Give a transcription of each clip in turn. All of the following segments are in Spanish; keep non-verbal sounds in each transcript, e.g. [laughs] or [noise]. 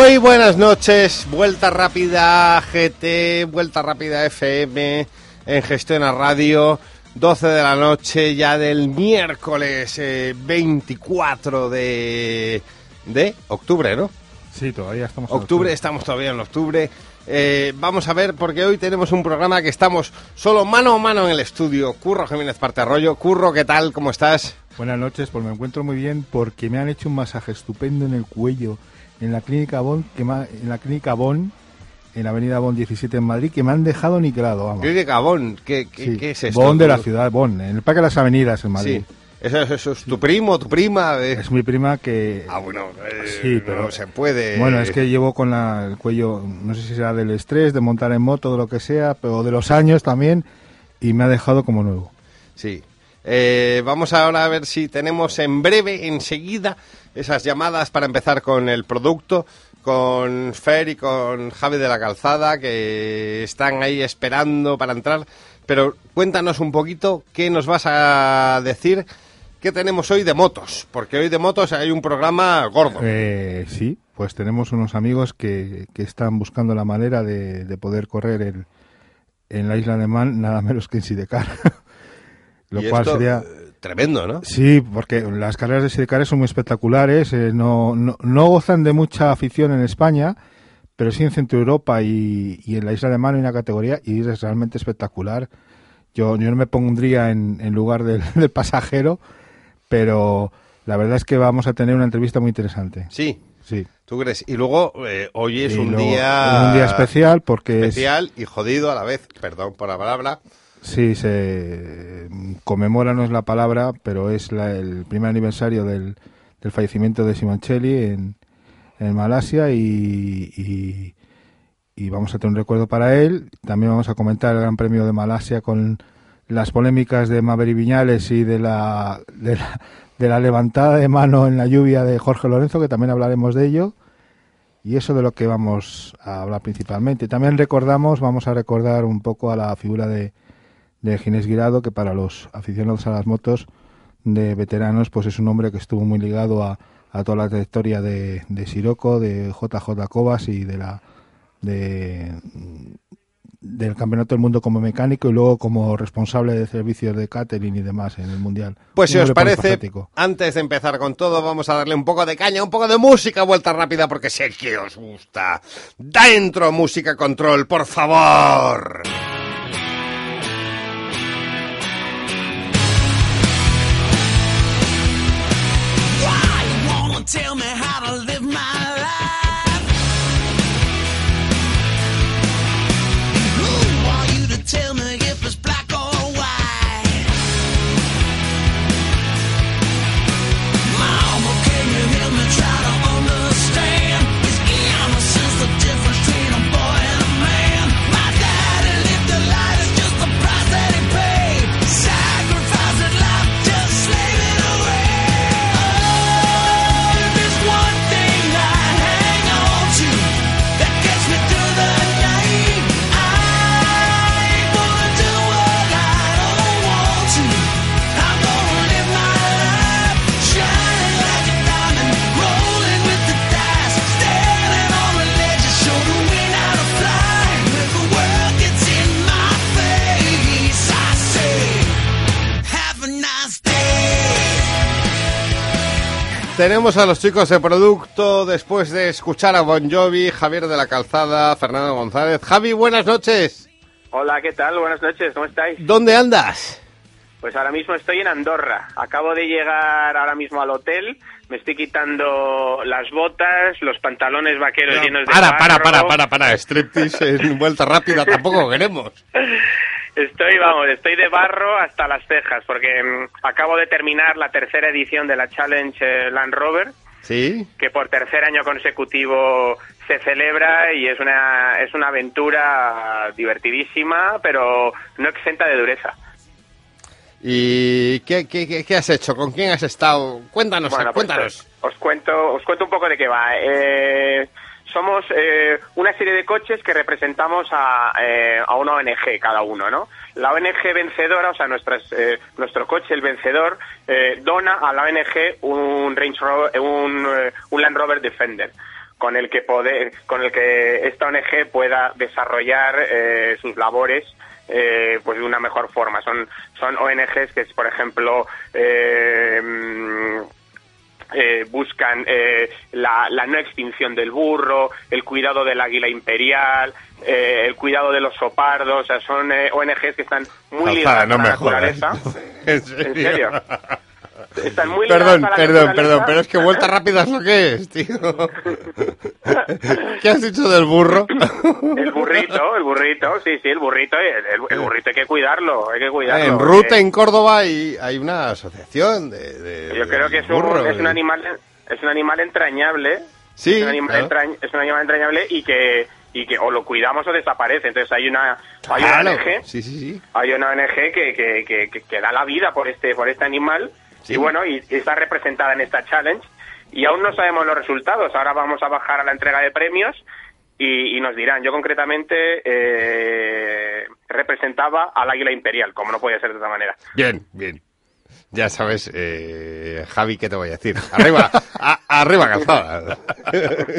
Muy buenas noches, vuelta rápida GT, vuelta rápida FM en Gestión a Radio, 12 de la noche ya del miércoles eh, 24 de, de octubre, ¿no? Sí, todavía estamos en Octubre, estamos todavía en octubre. Eh, vamos a ver, porque hoy tenemos un programa que estamos solo mano a mano en el estudio. Curro Jiménez Parte Arroyo. Curro, ¿qué tal? ¿Cómo estás? Buenas noches, pues me encuentro muy bien porque me han hecho un masaje estupendo en el cuello en la clínica Bon, que me ha- en la clínica Bon, en la avenida Bon 17 en Madrid, que me han dejado niquelado, vamos. ¿Qué Gabón? ¿Qué, qué, Sí, qué es esto? Bon de la ciudad, Bon, en el Parque de las Avenidas en Madrid. Sí. Eso, es- eso es tu primo, tu prima. eh. Es mi prima que... Ah, bueno, eh, Sí, pero- no se puede. Bueno, es que llevo con la- el cuello, no sé si será del estrés, de montar en moto, de lo que sea, pero de los años también, y me ha dejado como nuevo. Sí. Eh, vamos ahora a ver si tenemos en breve, enseguida, esas llamadas para empezar con el producto, con Fer y con Javi de la Calzada, que están ahí esperando para entrar. Pero cuéntanos un poquito qué nos vas a decir, qué tenemos hoy de motos, porque hoy de motos hay un programa gordo. Eh, sí, pues tenemos unos amigos que, que están buscando la manera de, de poder correr el- en la isla de Man nada menos que en Sidecar. [laughs] Lo cual esto, sería... tremendo, ¿no? Sí, porque las carreras de Sidecar son muy espectaculares, eh, no, no, no gozan de mucha afición en España, pero sí en Centro Europa y, y en la isla de Man hay una categoría y es realmente espectacular. Yo, yo no me pondría en, en lugar del, [laughs] del pasajero, pero la verdad es que vamos a tener una entrevista muy interesante. Sí, Sí. ¿tú crees? Y luego, eh, hoy es Y un luego, día... un día especial porque es- especial y jodido a la vez, perdón por la palabra. Sí se conmemora no es la palabra, pero es la- el primer aniversario del, del fallecimiento de Simoncelli en, en Malasia y, y, vamos a tener un recuerdo para él. También vamos a comentar el Gran Premio de Malasia con las polémicas de Maverick Viñales y de la, de la de la levantada de mano en la lluvia de Jorge Lorenzo, que también hablaremos de ello. Y eso de lo que vamos a hablar principalmente. También recordamos, vamos a recordar un poco a la figura de, de Ginés Guirado, que para los aficionados a las motos de veteranos, pues es un hombre que estuvo muy ligado a, a toda la trayectoria de, de Siroco, de JJ Cobas y de la de del Campeonato del Mundo como mecánico y luego como responsable de servicios de catering y demás en el Mundial. Pues si os parece, antes de empezar con todo, vamos a darle un poco de caña, un poco de música, vuelta rápida, porque sé que os gusta. Dentro, música control, por favor. Tenemos a los chicos de producto después de escuchar a Bon Jovi, Javier de la Calzada, Fernando González. Javi, buenas noches. Hola, ¿qué tal? Buenas noches, ¿cómo estáis? ¿Dónde andas? Pues ahora mismo estoy en Andorra. Acabo de llegar ahora mismo al hotel. Me estoy quitando las botas, los pantalones vaqueros llenos de Para, para, para, para, para. Striptease en vuelta rápida tampoco queremos. [laughs] Estoy, vamos, estoy de barro hasta las cejas porque mm, acabo de terminar la tercera edición de la Challenge eh, Land Rover, ¿Sí? que por tercer año consecutivo se celebra y es una, es una aventura divertidísima, pero no exenta de dureza. ¿Y qué, qué, qué- has hecho? ¿Con quién has estado? Cuéntanos, Bueno, pues, cuéntanos. os cuento, os cuento un poco de qué va. Eh, somos eh, una serie de coches que representamos a, eh, a una ONG cada uno, ¿no? La ONG vencedora, o sea, nuestras, eh, nuestro coche, el vencedor, eh, dona a la ONG un Range Rover, un, eh, un Land Rover Defender. con el que poder, con el que esta ONG pueda desarrollar eh, sus labores eh, pues de una mejor forma. Son, son ONGs que, por ejemplo, eh, eh, buscan eh, la, la no extinción del burro, el cuidado del águila imperial, eh, el cuidado de los sopardos, o sea, son eh, ONGs que están muy ligadas no a la naturaleza. [laughs] ¿En serio? serio? Están muy Perdón, perdón, perdón, pero es que vuelta rápida es lo que es, tío. ¿Qué has dicho del burro? El burrito, el burrito, sí, sí, el burrito, el, el- el burrito hay que cuidarlo, hay que cuidarlo. en porque Ruta, en Córdoba, hay, hay una asociación de, de- Yo creo que es un, es un animal, es un animal entrañable, Sí, es un animal, claro. entrañ- es un animal entrañable y que y que o lo cuidamos o desaparece. Entonces hay una hay una. ONG, Sí, sí, sí. hay una ONG que, que, que- que da la vida por este por este animal Sí. y bueno y, y está representada en esta challenge y aún no sabemos los resultados. Ahora vamos a bajar a la entrega de premios y, y nos dirán. Yo concretamente eh, representaba al águila imperial, como no podía ser de otra manera. Bien, bien. Ya sabes, eh, Javi, ¿qué te voy a decir? Arriba, [laughs] a- arriba calzada. [laughs]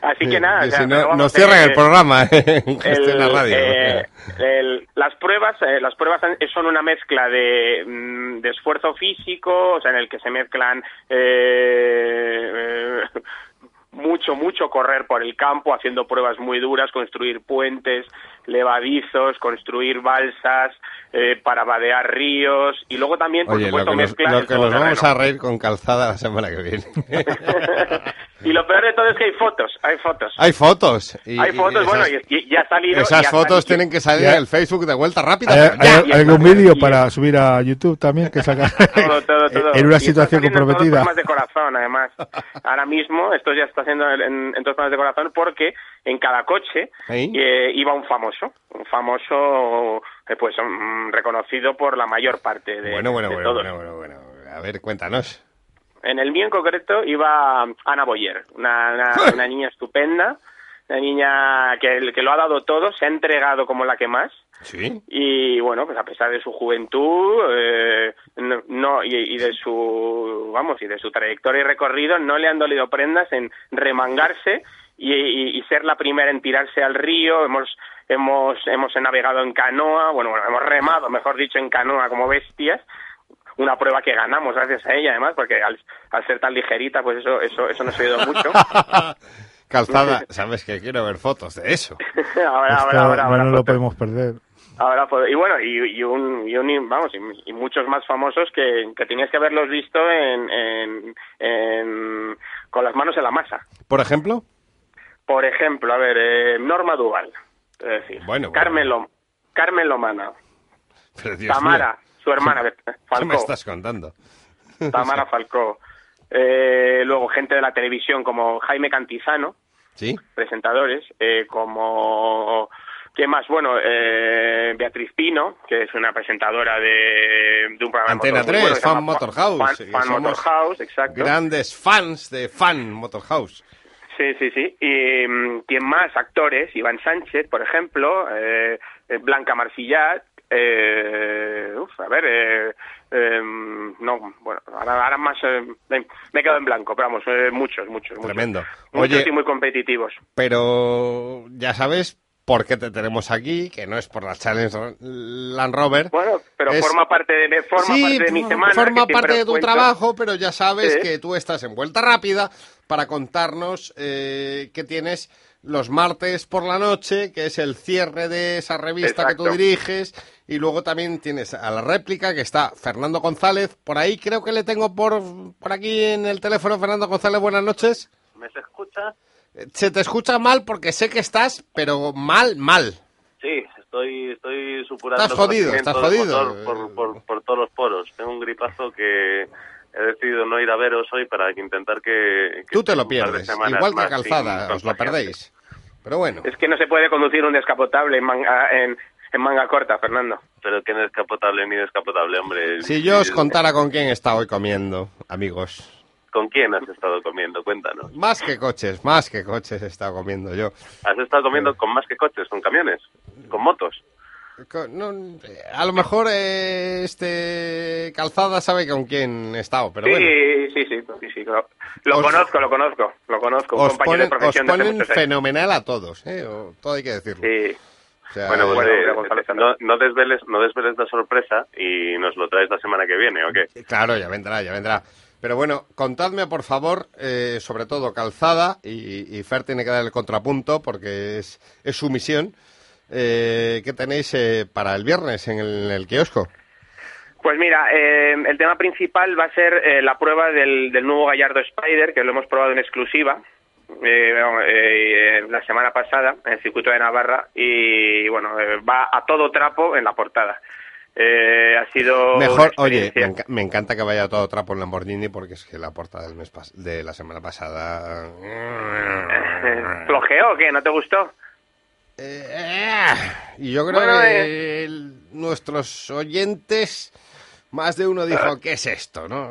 Así que nada, o sea, si no, vamos, nos cierran eh, el programa ¿eh? [laughs] en el- la radio. eh, el- las pruebas eh, las pruebas son una mezcla de, mm, de esfuerzo físico o sea en el que se mezclan mucho mucho correr por el campo haciendo pruebas muy duras construir puentes levadizos construir balsas eh, para vadear ríos y luego también por Oye, lo supuesto que nos, mezclas lo el que nos vamos a reír con calzada la semana que viene. [laughs] y lo peor de todo es que hay fotos hay fotos Hay fotos. y- hay y fotos esas- bueno y, y ya ha salido Esas fotos salido- tienen que salir en el Facebook de vuelta rápida. ¿Hay, hay- hay algún vídeo Y- para subir a YouTube también que saca [laughs] todo, todo, [laughs] todo. en una Y situación en todos comprometida? los programas de corazón, además. Ahora mismo, esto ya está haciendo en, en todos los de corazón porque en cada coche ¿Sí? eh, iba un famoso, un famoso pues mm, reconocido por la mayor parte de, Bueno, bueno, de bueno, todos. bueno, bueno, bueno. A ver, cuéntanos. En el mío en concreto iba Ana Boyer, una, una, una niña estupenda, una niña que, que lo ha dado todo, se ha entregado como la que más. Sí. y bueno pues a pesar de su juventud eh, no, no- y, y de su vamos y de su trayectoria y recorrido no le han dolido prendas en remangarse y, y- y ser la primera en tirarse al río hemos hemos hemos navegado en canoa bueno, bueno hemos remado mejor dicho en canoa como bestias una prueba que ganamos gracias a ella además porque al, al ser tan ligerita pues eso eso eso nos ha ayudado mucho [laughs] Calzada, [laughs] sabes que quiero ver fotos de eso. [laughs] ahora ahora ahora, no ahora nos lo podemos perder. Ahora, y bueno, y, y un, y un- vamos, y, y muchos más famosos que, que tenías que haberlos visto en, en, en- con las manos en la masa. Por ejemplo, Por ejemplo, a ver, eh, Norma Duval, es decir, Bueno, bueno. Carmen, Lom- Carmen Lomana, pero Dios Tamara, mío, su hermana, ¿qué me Falcó, estás contando? Tamara [laughs] Falcó. Eh, luego gente de la televisión como Jaime Cantizano, ¿Sí? presentadores, eh, como... ¿Qué más? Bueno, eh, Beatriz Pino, que es una presentadora de, de un programa Antena de motor muy 3, bueno, Fan llama Motor House, Fan, que Fan somos Motor House, exacto. Grandes fans de Fan Motorhouse. Sí, sí, sí. Y mm, ¿quién más? Actores, Iván Sánchez, por ejemplo, eh, Blanca Marcillat, eh, uf, a ver, eh, eh, no, bueno, ahora, ahora más, eh, me he quedado en blanco, pero vamos, eh, muchos, muchos, muchos. Tremendo. Muchos Oye- y muy competitivos. Pero ya sabes por qué te tenemos aquí, que no es por la Challenge Land Rover. Bueno, pero Es- forma parte de, forma sí, parte de mi semana. forma parte de tu cuento. trabajo, pero ya sabes Sí. que tú estás en vuelta rápida para contarnos eh, que tienes los martes por la noche, que es el cierre de esa revista que tú diriges, y luego también tienes a la réplica, que está Fernando González. Por ahí creo que le tengo por, por aquí en el teléfono. Fernando González, buenas noches. ¿Me se escucha? Se te escucha mal porque sé que estás, pero mal, mal. Sí, estoy, estoy supurando Estás jodido, estás jodido. Por, por, por todos los poros. Tengo un gripazo que he decidido no ir a veros hoy para intentar que... que Tú te lo pierdes, igual que Calzada, os lo perdéis. Pero bueno, Es que no se puede conducir un descapotable en manga, en, en manga corta, Fernando. Pero que no es descapotable ni descapotable, hombre. si yo os contara con quién está hoy comiendo, amigos. ¿Con quién has estado comiendo? Cuéntanos. Más que coches, más que coches he estado comiendo yo. ¿Has estado comiendo con más que coches? ¿Con camiones? ¿Con motos? No, eh, a lo mejor eh, este Calzada sabe con quién he estado, pero sí, bueno. sí, sí, sí, sí, Lo, lo Os- conozco, lo conozco, lo conozco. Un Os compañero ponen, de os profesión de hace ponen años. fenomenal a todos, ¿eh? O- todo hay que decirlo. Sí. O sea, Bueno, pues bueno, eh, hombre, Gonzalo no, no desveles, no desveles la sorpresa y nos lo traes la semana que viene, ¿o qué? Claro, ya vendrá, ya vendrá. Pero bueno, contadme por favor, eh, sobre todo Calzada, y, y Fer tiene que dar el contrapunto porque es, es su misión. Eh, ¿Qué tenéis eh, para el viernes en el, en el kiosco? Pues mira, eh, el tema principal va a ser eh, la prueba del, del nuevo Gallardo Spider, que lo hemos probado en exclusiva eh, eh, la semana pasada en el circuito de Navarra y bueno, va a todo trapo en la portada. Eh, ha sido Mejor, oye, me, encanta que vaya todo trapo en Lamborghini porque es que la portada del mes de la semana pasada. [laughs] ¿Flojeo o qué? ¿No te gustó? Eh, y yo creo Bueno, que el- nuestros oyentes, más de uno dijo, ¿qué es esto? ¿no?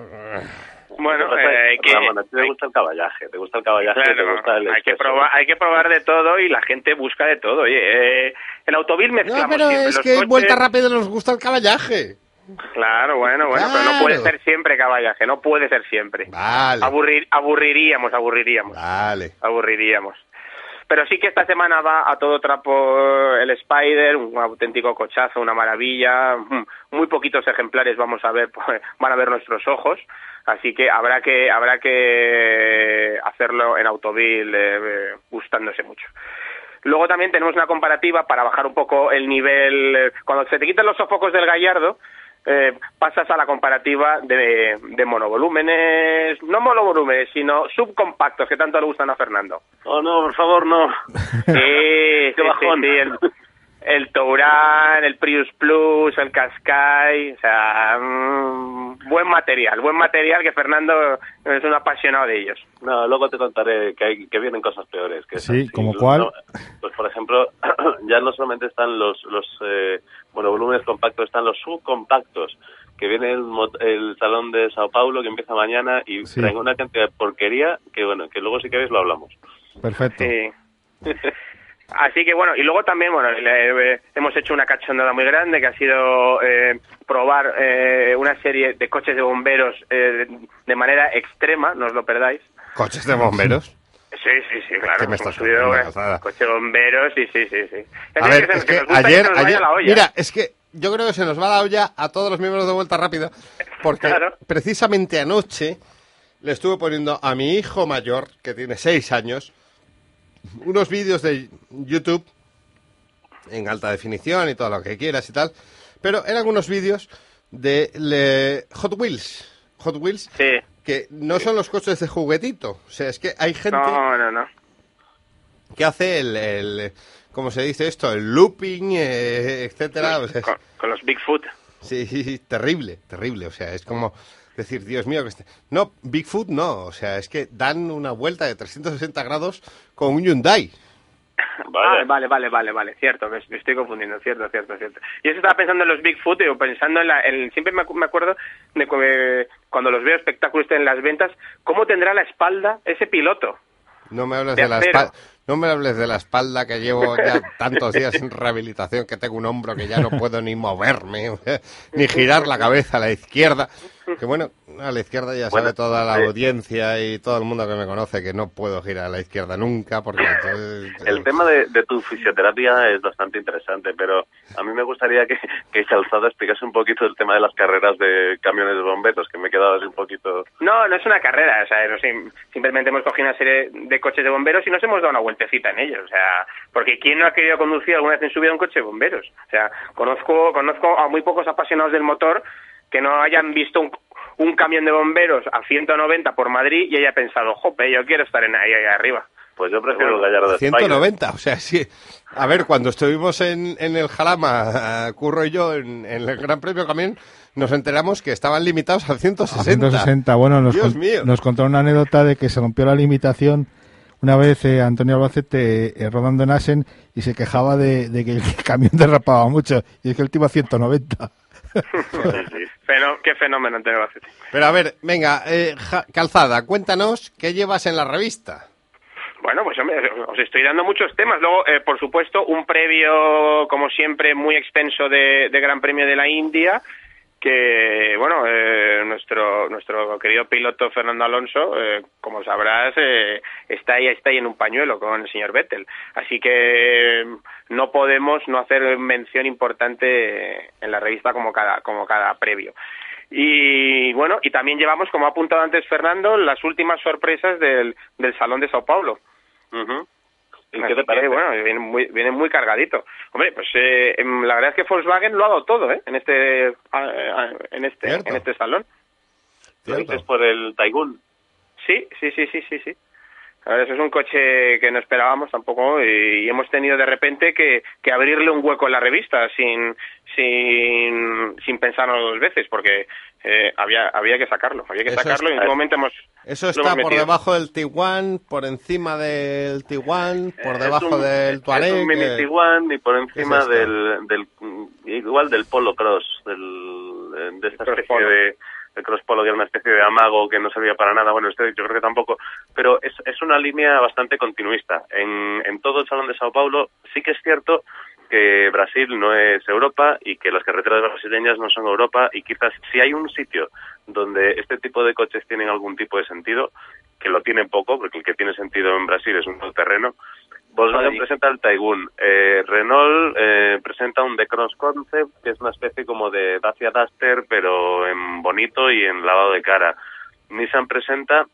Bueno, eh, que- Ramón, a ti te gusta el caballaje, te gusta el caballaje, te Claro, gusta el hay que probar, hay que probar de todo y la gente busca de todo. Oye, eh, en Autovil No, mezclamos pero siempre es los que en coches. Vuelta Rápida nos gusta el caballaje. Claro, bueno, bueno, pero no Claro. puede ser siempre caballaje, no puede ser siempre. Vale, Aburrir, aburriríamos, aburriríamos, vale. aburriríamos. Pero sí que esta semana va a todo trapo el Spider, un auténtico cochazo, una maravilla. Mm, Muy poquitos ejemplares vamos a ver, [laughs] pues, van a ver nuestros ojos, así que habrá que habrá que hacerlo en Autovil eh, gustándose mucho. Luego también tenemos una comparativa para bajar un poco el nivel. eh, Cuando se te quitan los sofocos del Gallardo, eh, pasas a la comparativa de, de monovolúmenes, no monovolúmenes, sino subcompactos que tanto le gustan a Fernando. Oh, no, por favor, no. Sí, [laughs] bajón. sí, el, el Touran, el Prius Plus, el Qashqai, o sea, mm, buen material, buen material que Fernando es un apasionado de ellos. No, luego te contaré que, hay, que vienen cosas peores. Que Sí. ¿como no, cuál? pues, por ejemplo, [clears throat] ya no solamente están los, los eh, monovolúmenes compactos, están los subcompactos, que viene el, mo- el Salón de Sao Paulo, que empieza mañana, y Sí. traen una cantidad de porquería que, bueno, que luego si queréis lo hablamos. Perfecto. Sí. [laughs] Así que bueno, y luego también, bueno, le- eh, hemos hecho una cachondada muy grande que ha sido eh, probar eh, una serie de coches de bomberos eh, de manera extrema, no os lo perdáis. ¿Coches de bomberos? Sí, sí, sí, claro. ¿Qué me estás subido, coche de bomberos, sí, sí, sí. sí. A ver, es que gusta ayer, ayer, mira, es que yo creo que se nos va la olla a todos los miembros de Vuelta Rápida, porque Claro. precisamente anoche le estuve poniendo a mi hijo mayor, que tiene seis años, unos vídeos de YouTube en alta definición y todo lo que quieras y tal, pero eran unos vídeos de le- Hot Wheels, Hot Wheels, Sí. que no son los coches de juguetito, o sea, es que hay gente No, no, no. que hace el, el ¿cómo se dice esto? El looping, eh, etcétera. O sea, es- Con, con los Bigfoot. sí, sí, sí, terrible, terrible. O sea, es como decir, Dios mío, que este... No, Bigfoot no. O sea, es que dan una vuelta de 360 grados con un Hyundai. [laughs] Vale. Ah, vale, vale, vale, vale, cierto, me, me estoy confundiendo, cierto, cierto, cierto. Yo estaba pensando en los Bigfoot y pensando en la, en- siempre me, acu- me acuerdo de cu- eh, cuando los veo espectáculos en las ventas, ¿cómo tendrá la espalda ese piloto? No me hables De de, la espalda. No me hables de la espalda que llevo ya [laughs] tantos días en rehabilitación que tengo un hombro que ya no puedo ni moverme, [laughs] ni girar la cabeza a la izquierda. [laughs] Que bueno, a la izquierda ya Bueno, sabe toda la eh. audiencia y todo el mundo que me conoce que no puedo girar a la izquierda nunca porque [laughs] entonces- El tema de, de tu fisioterapia es bastante interesante, pero a mí me gustaría que, que Calzada explicase un poquito el tema de las carreras de camiones de bomberos, que me he quedado así un poquito... No, no es una carrera, o sea, no simplemente hemos cogido una serie de coches de bomberos y nos hemos dado una vueltecita en ellos, o sea, porque ¿quién no ha querido conducir alguna vez en su vida un coche de bomberos? O sea, conozco, conozco a muy pocos apasionados del motor que no hayan visto un, un camión de bomberos a 190 por Madrid y haya pensado, jope, yo quiero estar en ahí, ahí arriba. Pues yo prefiero el Gallardo de Spider. 190, o sea, sí. A ver, cuando estuvimos en, en el Jalama, eh, Curro y yo, en, en el Gran Premio Camión, nos enteramos que estaban limitados al 160. A 160. Bueno, nos, Dios con- mío. nos contó una anécdota de que se rompió la limitación una vez eh, Antonio Albacete eh, rodando en Asen y se quejaba de, de que el [laughs] camión derrapaba mucho y es que el tipo a 190. Fenó- qué fenómeno Antonio Albacete. Pero a ver, venga, eh, Ja- Calzada, cuéntanos qué llevas en la revista. Bueno, pues hombre, os estoy dando muchos temas. Luego, eh, por supuesto, un previo, como siempre, muy extenso de, de Gran Premio de la India, que, bueno, eh, nuestro nuestro querido piloto Fernando Alonso, eh, como sabrás, eh, está ahí está ahí en un pañuelo con el señor Vettel. Así que eh, no podemos no hacer mención importante en la revista como cada como cada previo. Y bueno, y también llevamos, como ha apuntado antes Fernando, las últimas sorpresas del, del Salón de Sao Paulo. Ujú. ¿Y Así qué te que, parece? bueno, viene muy, viene muy cargadito. Hombre, pues eh, em, la verdad es que Volkswagen lo ha dado todo, ¿eh? En este, ah, ah, en este, Cierto. en este salón. ¿Lo Cierto. dices por el Taigun? Sí, sí, sí, sí, sí, sí. A ver, eso es un coche que no esperábamos tampoco y, hemos tenido de repente que, que abrirle un hueco en la revista sin sin, sin pensarlo dos veces porque eh, había había que sacarlo, había que Eso sacarlo y en un momento hemos Eso está hemos por metido. debajo del Tiguan, por encima del Tiguan, por debajo es un, del Tuareg. Es un mini eh, Tiguan y por encima del, del igual del Polo Cross, del, de esta especie de el Cross Polo que era una especie de amago que no servía para nada. Bueno, este yo creo que tampoco, pero es, es una línea bastante continuista. En, en todo el Salón de Sao Paulo sí que es cierto que Brasil no es Europa y que las carreteras brasileñas no son Europa y quizás si hay un sitio donde este tipo de coches tienen algún tipo de sentido, que lo tienen poco, porque el que tiene sentido en Brasil es un terreno, Volkswagen Ahí. presenta el Taigun, eh, Renault eh, presenta un The-Cross Concept, que es una especie como de Dacia Duster, pero en bonito y en lavado de cara. Nissan presenta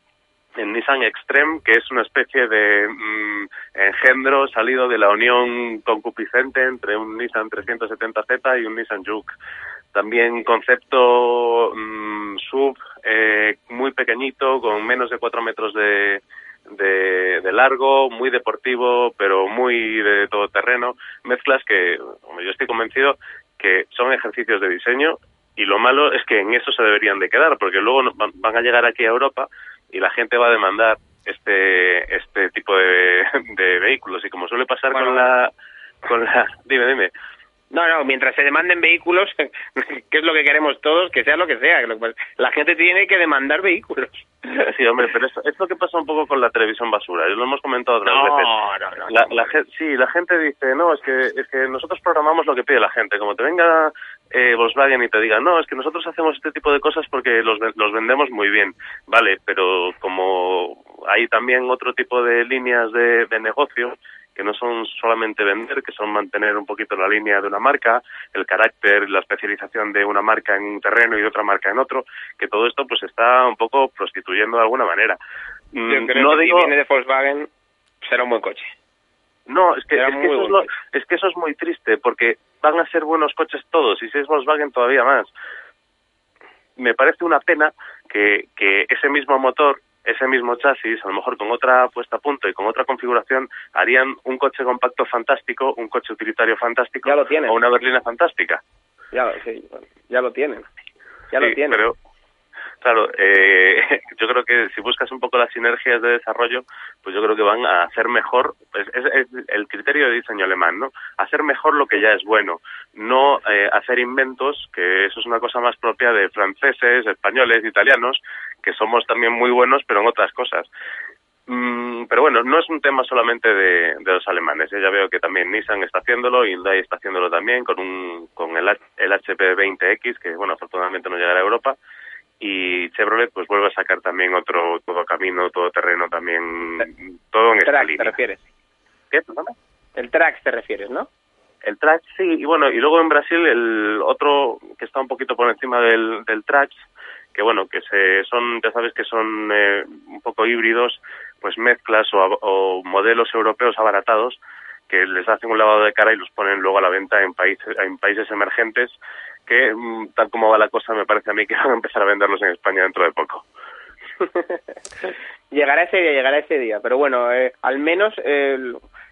el Nissan Extreme, que es una especie de mm, engendro salido de la unión concupiscente entre un Nissan 370Z y un Nissan Juke. También concepto mm, sub eh, muy pequeñito, con menos de 4 metros de, de, de largo, muy deportivo, pero muy de todoterreno. Mezclas que yo estoy convencido que son ejercicios de diseño y lo malo es que en eso se deberían de quedar, porque luego van van a llegar aquí a Europa y la gente va a demandar este este tipo de, de vehículos y como suele pasar Bueno. con la con la dime dime No, no, mientras se demanden vehículos, [laughs] que es lo que queremos todos, que sea lo que sea. La gente tiene que demandar vehículos. [laughs] sí hombre pero es, es lo que pasa un poco con la televisión basura lo hemos comentado otras No, veces no, no, La, sí, la gente dice, no, es que, es que nosotros programamos lo que pide la gente. Como te venga eh, Volkswagen y te diga, no, es que nosotros hacemos este tipo de cosas porque los, los vendemos muy bien. Vale, pero como hay también otro tipo de líneas de, de negocio que no son solamente vender, que son mantener un poquito la línea de una marca, el carácter, la especialización de una marca en un terreno y de otra marca en otro, que todo esto pues está un poco prostituyendo de alguna manera. Yo Mm, creo no que digo... si viene de Volkswagen, será un buen coche. No, es que, es, que eso es, lo- es que eso es muy triste, porque van a ser buenos coches todos, y si es Volkswagen todavía más. Me parece una pena que, que ese mismo motor, ese mismo chasis, a lo mejor con otra puesta a punto y con otra configuración, harían un coche compacto fantástico, un coche utilitario fantástico, Ya lo tienen. o una berlina fantástica. Ya, lo- sí, ya lo tienen. Ya Sí, lo tienen. Pero, claro, eh, [laughs] yo creo que si buscas un poco las sinergias de desarrollo, pues yo creo que van a hacer mejor, es, es- el criterio de diseño alemán, ¿no? Hacer mejor lo que ya es bueno, no eh, hacer inventos, que eso es una cosa más propia de franceses, españoles, italianos, que somos también muy buenos, pero en otras cosas. Mm, pero bueno, no es un tema solamente de, los alemanes. ¿eh? Ya veo que también Nissan está haciéndolo, Hyundai está haciéndolo también con un con el, el HP20X, que bueno, afortunadamente no llegará a Europa. Y Chevrolet pues vuelve a sacar también otro todo camino, todo terreno también, todo en esta Trax, te línea. refieres. ¿Qué? Perdona? El Trax te refieres, ¿no? El Trax sí, y bueno, y luego en Brasil el otro que está un poquito por encima del, del Trax, que bueno, que se son, ya sabes que son eh, un poco híbridos, pues mezclas o, o modelos europeos abaratados que les hacen un lavado de cara y los ponen luego a la venta en países, en países emergentes que, mm, tal como va la cosa, me parece a mí que van a empezar a venderlos en España dentro de poco. [laughs] llegará ese día, llegará ese día. Pero bueno, eh, al menos eh,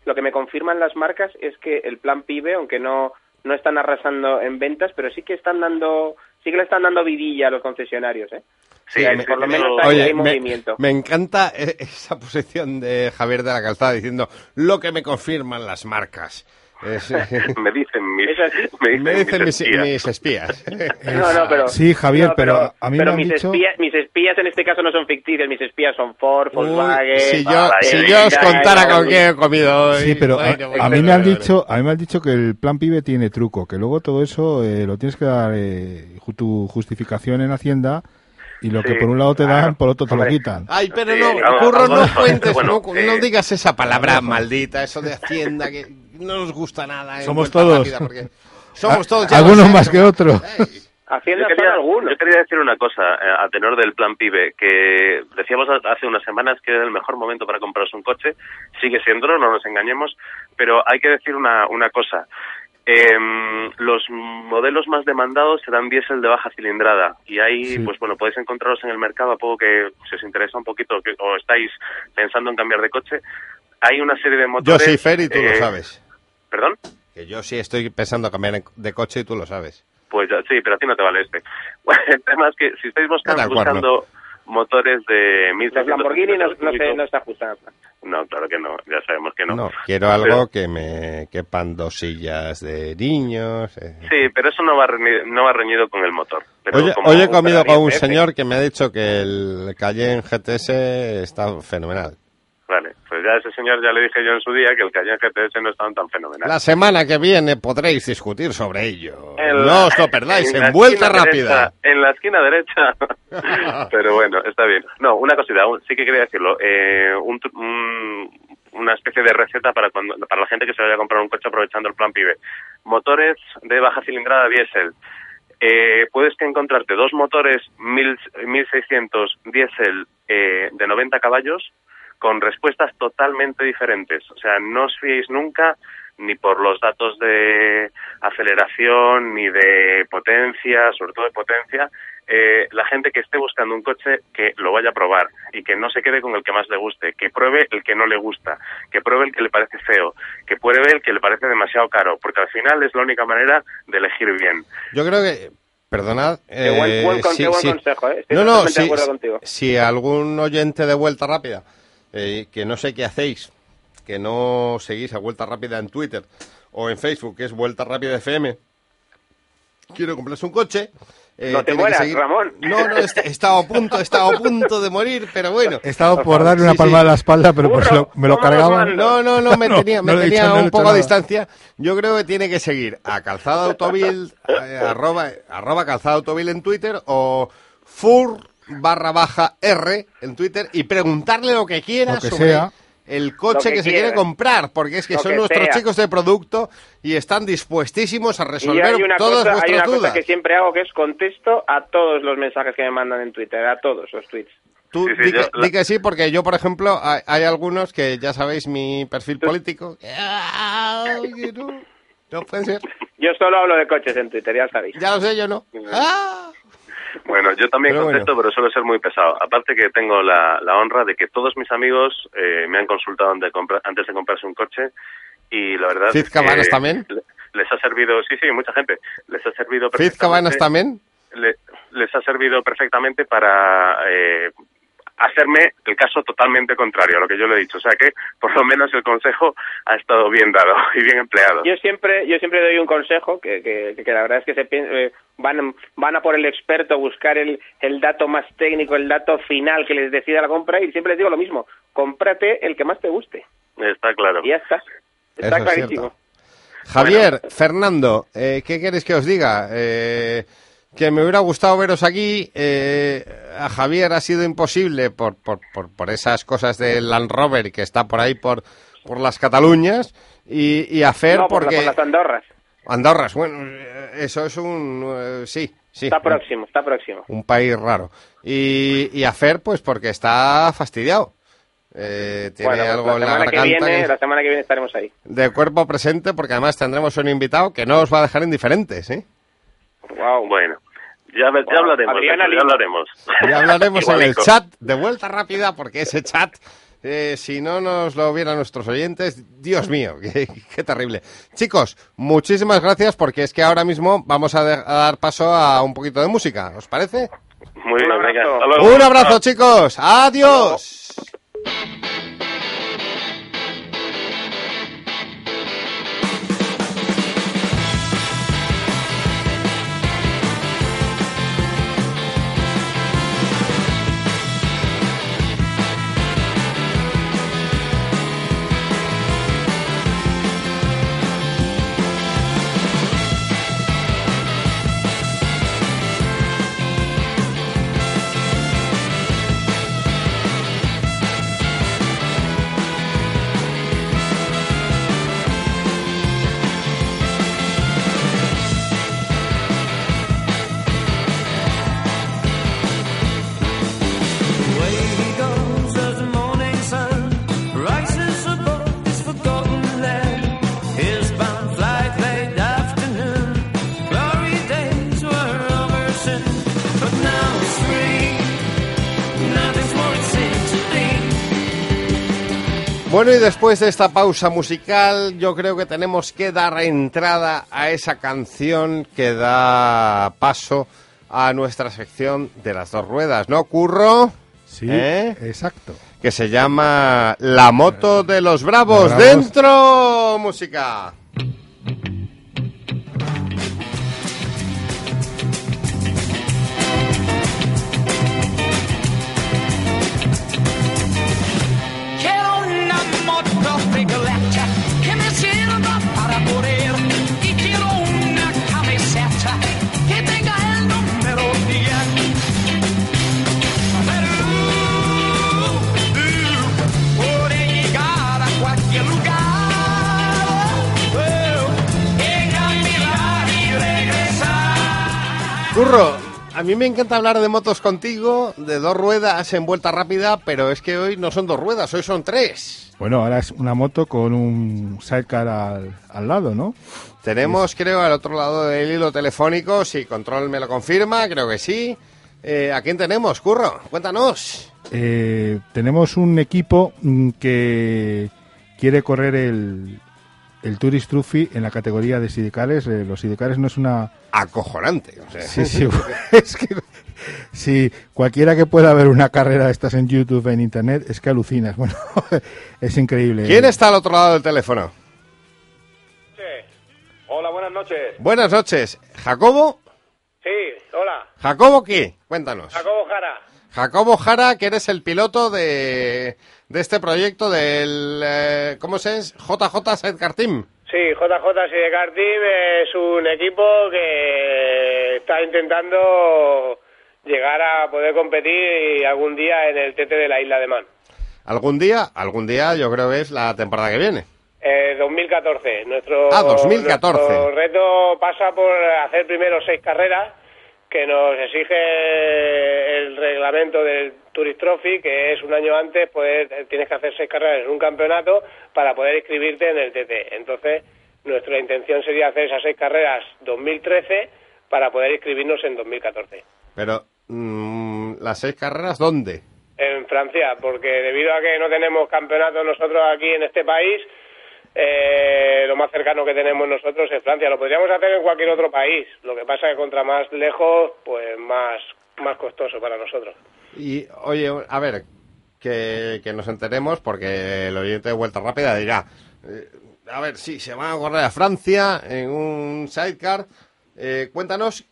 lo que me confirman las marcas es que el plan PIBE, aunque no no están arrasando en ventas, pero sí que están dando, sí que le están dando vidilla a los concesionarios, ¿eh? Sí, sí, por lo menos Oye, hay me, movimiento. me encanta eh, [laughs] esa posición de Javier de la Calzada diciendo lo que me confirman las marcas. Es- [laughs] me dicen mis, me dicen me dicen mis, espías. mis espías. [laughs] No, no, pero... Sí, Javier, no, pero a mí me pero han mis dicho- Espías, mis espías en este caso no son ficticios, mis espías son Ford, Uy, Volkswagen... si yo, si yo os contara con qué he comido hoy. Sí, pero a, bueno, a mí me han dicho, a mí me han dicho que el plan pibe tiene truco, que luego todo eso eh, lo tienes que dar eh, tu justificación en Hacienda y lo que Sí, por un lado te claro. dan, por otro te lo quitan. Ay, pero Sí, no, algo- Curro, no cuentes, bueno, no, eh, no digas esa palabra maldita, eso de Hacienda, que no nos gusta nada. en Somos todos. Porque somos [laughs] todos. ya Algunos más que otros. Hacienda Yo quería, algunos. yo quería decir una cosa eh, a tenor del plan PIBE, que decíamos hace unas semanas que era el mejor momento para comprarse un coche, sigue siendo, no nos engañemos, pero hay que decir una, una cosa. Em, los modelos más demandados serán diésel de baja cilindrada y ahí, Sí. pues bueno, podéis encontrarlos en el mercado a poco que si os interesa un poquito que- o estáis pensando en cambiar de coche. Hay una serie de Yo motores. soy Fer y tú lo eh, sabes. ¿Perdón? Que yo sí estoy pensando cambiar de coche y tú lo sabes. Pues sí, pero a ti no te vale este. [laughs] Bueno, el tema es que si estáis buscando, buscando motores de 1600 Los Lamborghini no, no, se, no se ajustan. no, claro que no, ya sabemos que no. No, quiero algo Pero- que me quepan dos sillas de niños. eh. Sí, pero eso no va, reñido, no va reñido con el motor. Pero Hoy, he comido con un señor que me ha dicho que el Cayenne GTS está fenomenal. Vale, ya a ese señor ya le dije yo en su día que el Cayenne GTS no estaba tan fenomenal. La semana que viene podréis discutir sobre ello. En la- no os lo perdáis, en, la vuelta rápida. derecha, en la esquina derecha. [laughs] Pero bueno, está bien. No, una cosita, sí que quería decirlo. Eh, un un- una especie de receta para cuando para la gente que se vaya a comprar un coche aprovechando el plan PIBE. Motores de baja cilindrada diésel. Eh, puedes que encontrarte dos motores 1000 1600 diésel eh, de 90 caballos con respuestas totalmente diferentes. O sea, no os fiéis nunca ni por los datos de aceleración ni de potencia, sobre todo de potencia. Eh, la gente que esté buscando un coche que lo vaya a probar y que no se quede con el que más le guste, que pruebe el que no le gusta, que pruebe el que le parece feo, que pruebe el que le parece demasiado caro, porque al final es la única manera de elegir bien. Yo creo que, perdonad. Qué buen- eh, buen con- sí, qué buen sí. consejo, ¿eh? Estoy no, no, si algún oyente de Vuelta Rápida, eh, que no sé qué hacéis, que no seguís a Vuelta Rápida en Twitter o en Facebook, que es Vuelta Rápida FM, quiero comprarse un coche. eh, No te mueras, seguir- Ramón. No, no, he estado a punto, he estado a punto de morir, pero bueno. He estado por darle una Sí, palma sí. a la espalda, pero pues lo- me lo ¿cómo nos cargaban. No, no, no, me [laughs] No, tenía, me no tenía dicho- un poco de nada. distancia. Yo creo que tiene que seguir a Calzada Autovil, eh, arroba, arroba Calzada Autovil en Twitter o fur barra baja R en Twitter y preguntarle lo que quiera Lo que sobre sea. el coche Lo que, que se quiere comprar, porque es que Lo son que nuestros sea. chicos de producto y están dispuestísimos a Y resolver hay una, todas cosa, hay vuestras una cosa dudas. que siempre hago que es contesto a todos los mensajes que me mandan en Twitter, a todos los tweets. Tú Sí, sí, di, yo- que, la- di que sí, porque yo, por ejemplo, hay, hay algunos que ya sabéis mi perfil político. Ay, que no, no puede ser. [laughs] Yo solo hablo de coches en Twitter, ya sabéis. Ya lo sé, yo no. Ah. Bueno, yo también Pero contesto, pero suelo ser muy pesado. Aparte que tengo la, la honra de que todos mis amigos eh, me han consultado antes de, compra- antes de comprarse un coche y la verdad... ¿Fitz es que Cabanas también? le- Les ha servido, sí, sí, mucha gente. Les ha servido ¿Fitz Cabanas también? le- les ha servido perfectamente para eh, hacerme el caso totalmente contrario a lo que yo le he dicho. O sea que, por lo menos, el consejo ha estado bien dado y bien empleado. Yo siempre, yo siempre doy un consejo que, que, que la verdad es que se eh, van, van a por el experto a buscar el, el dato más técnico, el dato final que les decida la compra y siempre les digo lo mismo, cómprate el que más te guste Está claro. y ya está. Está Eso es clarísimo. Javier, Fernando, eh, ¿qué queréis que os diga? Eh, que me hubiera gustado veros aquí. eh, a Javier ha sido imposible por, por, por, por esas cosas del Land Rover que está por ahí por, por las Cataluñas. Y, y a Fer No, porque... por las Andorras. Andorras, bueno, eso es un... eh, sí, sí. Está próximo, está próximo. un país raro. Y, y a Fer, pues porque está fastidiado. Eh, tiene Bueno, pues algo la en la que viene, la semana que viene estaremos ahí. de cuerpo presente, porque además tendremos un invitado que no os va a dejar indiferentes, ¿eh? Wow. Bueno, ya, hablaremos, Adriana ya hablaremos. Ya [laughs] hablaremos en el chat de vuelta rápida, porque ese chat, eh, si no nos lo vieran nuestros oyentes, Dios mío, [laughs] qué, qué terrible. Chicos, muchísimas gracias, porque es que ahora mismo vamos a, de- a dar paso a un poquito de música, ¿os parece? Muy bien, Un venga, abrazo. hasta luego. Un abrazo, chicos. Adiós. Bueno, y después de esta pausa musical, yo creo que tenemos que dar entrada a esa canción que da paso a nuestra sección de las dos ruedas, ¿no, Curro? Sí, ¿Eh? exacto. Que se llama La moto de los bravos. Bravos. ¡Dentro! Música. Mí me encanta hablar de motos contigo, de dos ruedas en vuelta rápida, pero es que hoy no son dos ruedas, hoy son tres. Bueno, ahora es una moto con un sidecar al, al lado, ¿no? Tenemos, creo, al otro lado del hilo telefónico, si Control me lo confirma, creo que sí. Eh, ¿A quién tenemos, Curro? Cuéntanos. Eh, tenemos un equipo mm, que quiere correr el, el Tourist Trophy en la categoría de sidicales. Eh, los sidicales no es una... Acojonante. o sea. Sí, sí, [laughs] es que... Sí, cualquiera que pueda ver una carrera de estas en YouTube, en Internet, es que alucinas. [laughs] Bueno, es increíble. ¿Quién está al otro lado del teléfono? Hola, buenas noches. Buenas noches. ¿Jacobo? Sí, hola. ¿Jacobo qué? Cuéntanos. Jacobo Jara. Jacobo Jara, que eres el piloto de, de este proyecto del... eh, ¿Cómo se es? JJ Sidecar Team. Sí, JJ Sidecar Team es un equipo que está intentando llegar a poder competir algún día en el TT de la Isla de Man. Algún día, algún día yo creo que es la temporada que viene. Eh, 2014. Nuestro, Ah, 2014. nuestro reto pasa por hacer primero seis carreras que nos exige el reglamento del Tourist Trophy, que es un año antes, poder, tienes que hacer seis carreras en un campeonato para poder inscribirte en el TT. Entonces, nuestra intención sería hacer esas seis carreras 2013 para poder inscribirnos en 2014. Pero, mm, ¿las seis carreras dónde? En Francia, porque debido a que no tenemos campeonato nosotros aquí en este país, eh, lo más cercano que tenemos nosotros es Francia. Lo podríamos hacer en cualquier otro país. Lo que pasa es que contra más lejos, pues más, más costoso para nosotros. Y, oye, a ver, que, que nos enteremos, porque el oyente de Vuelta Rápida dirá, eh, a ver, sí, se van a correr a Francia en un sidecar. Eh, cuéntanos,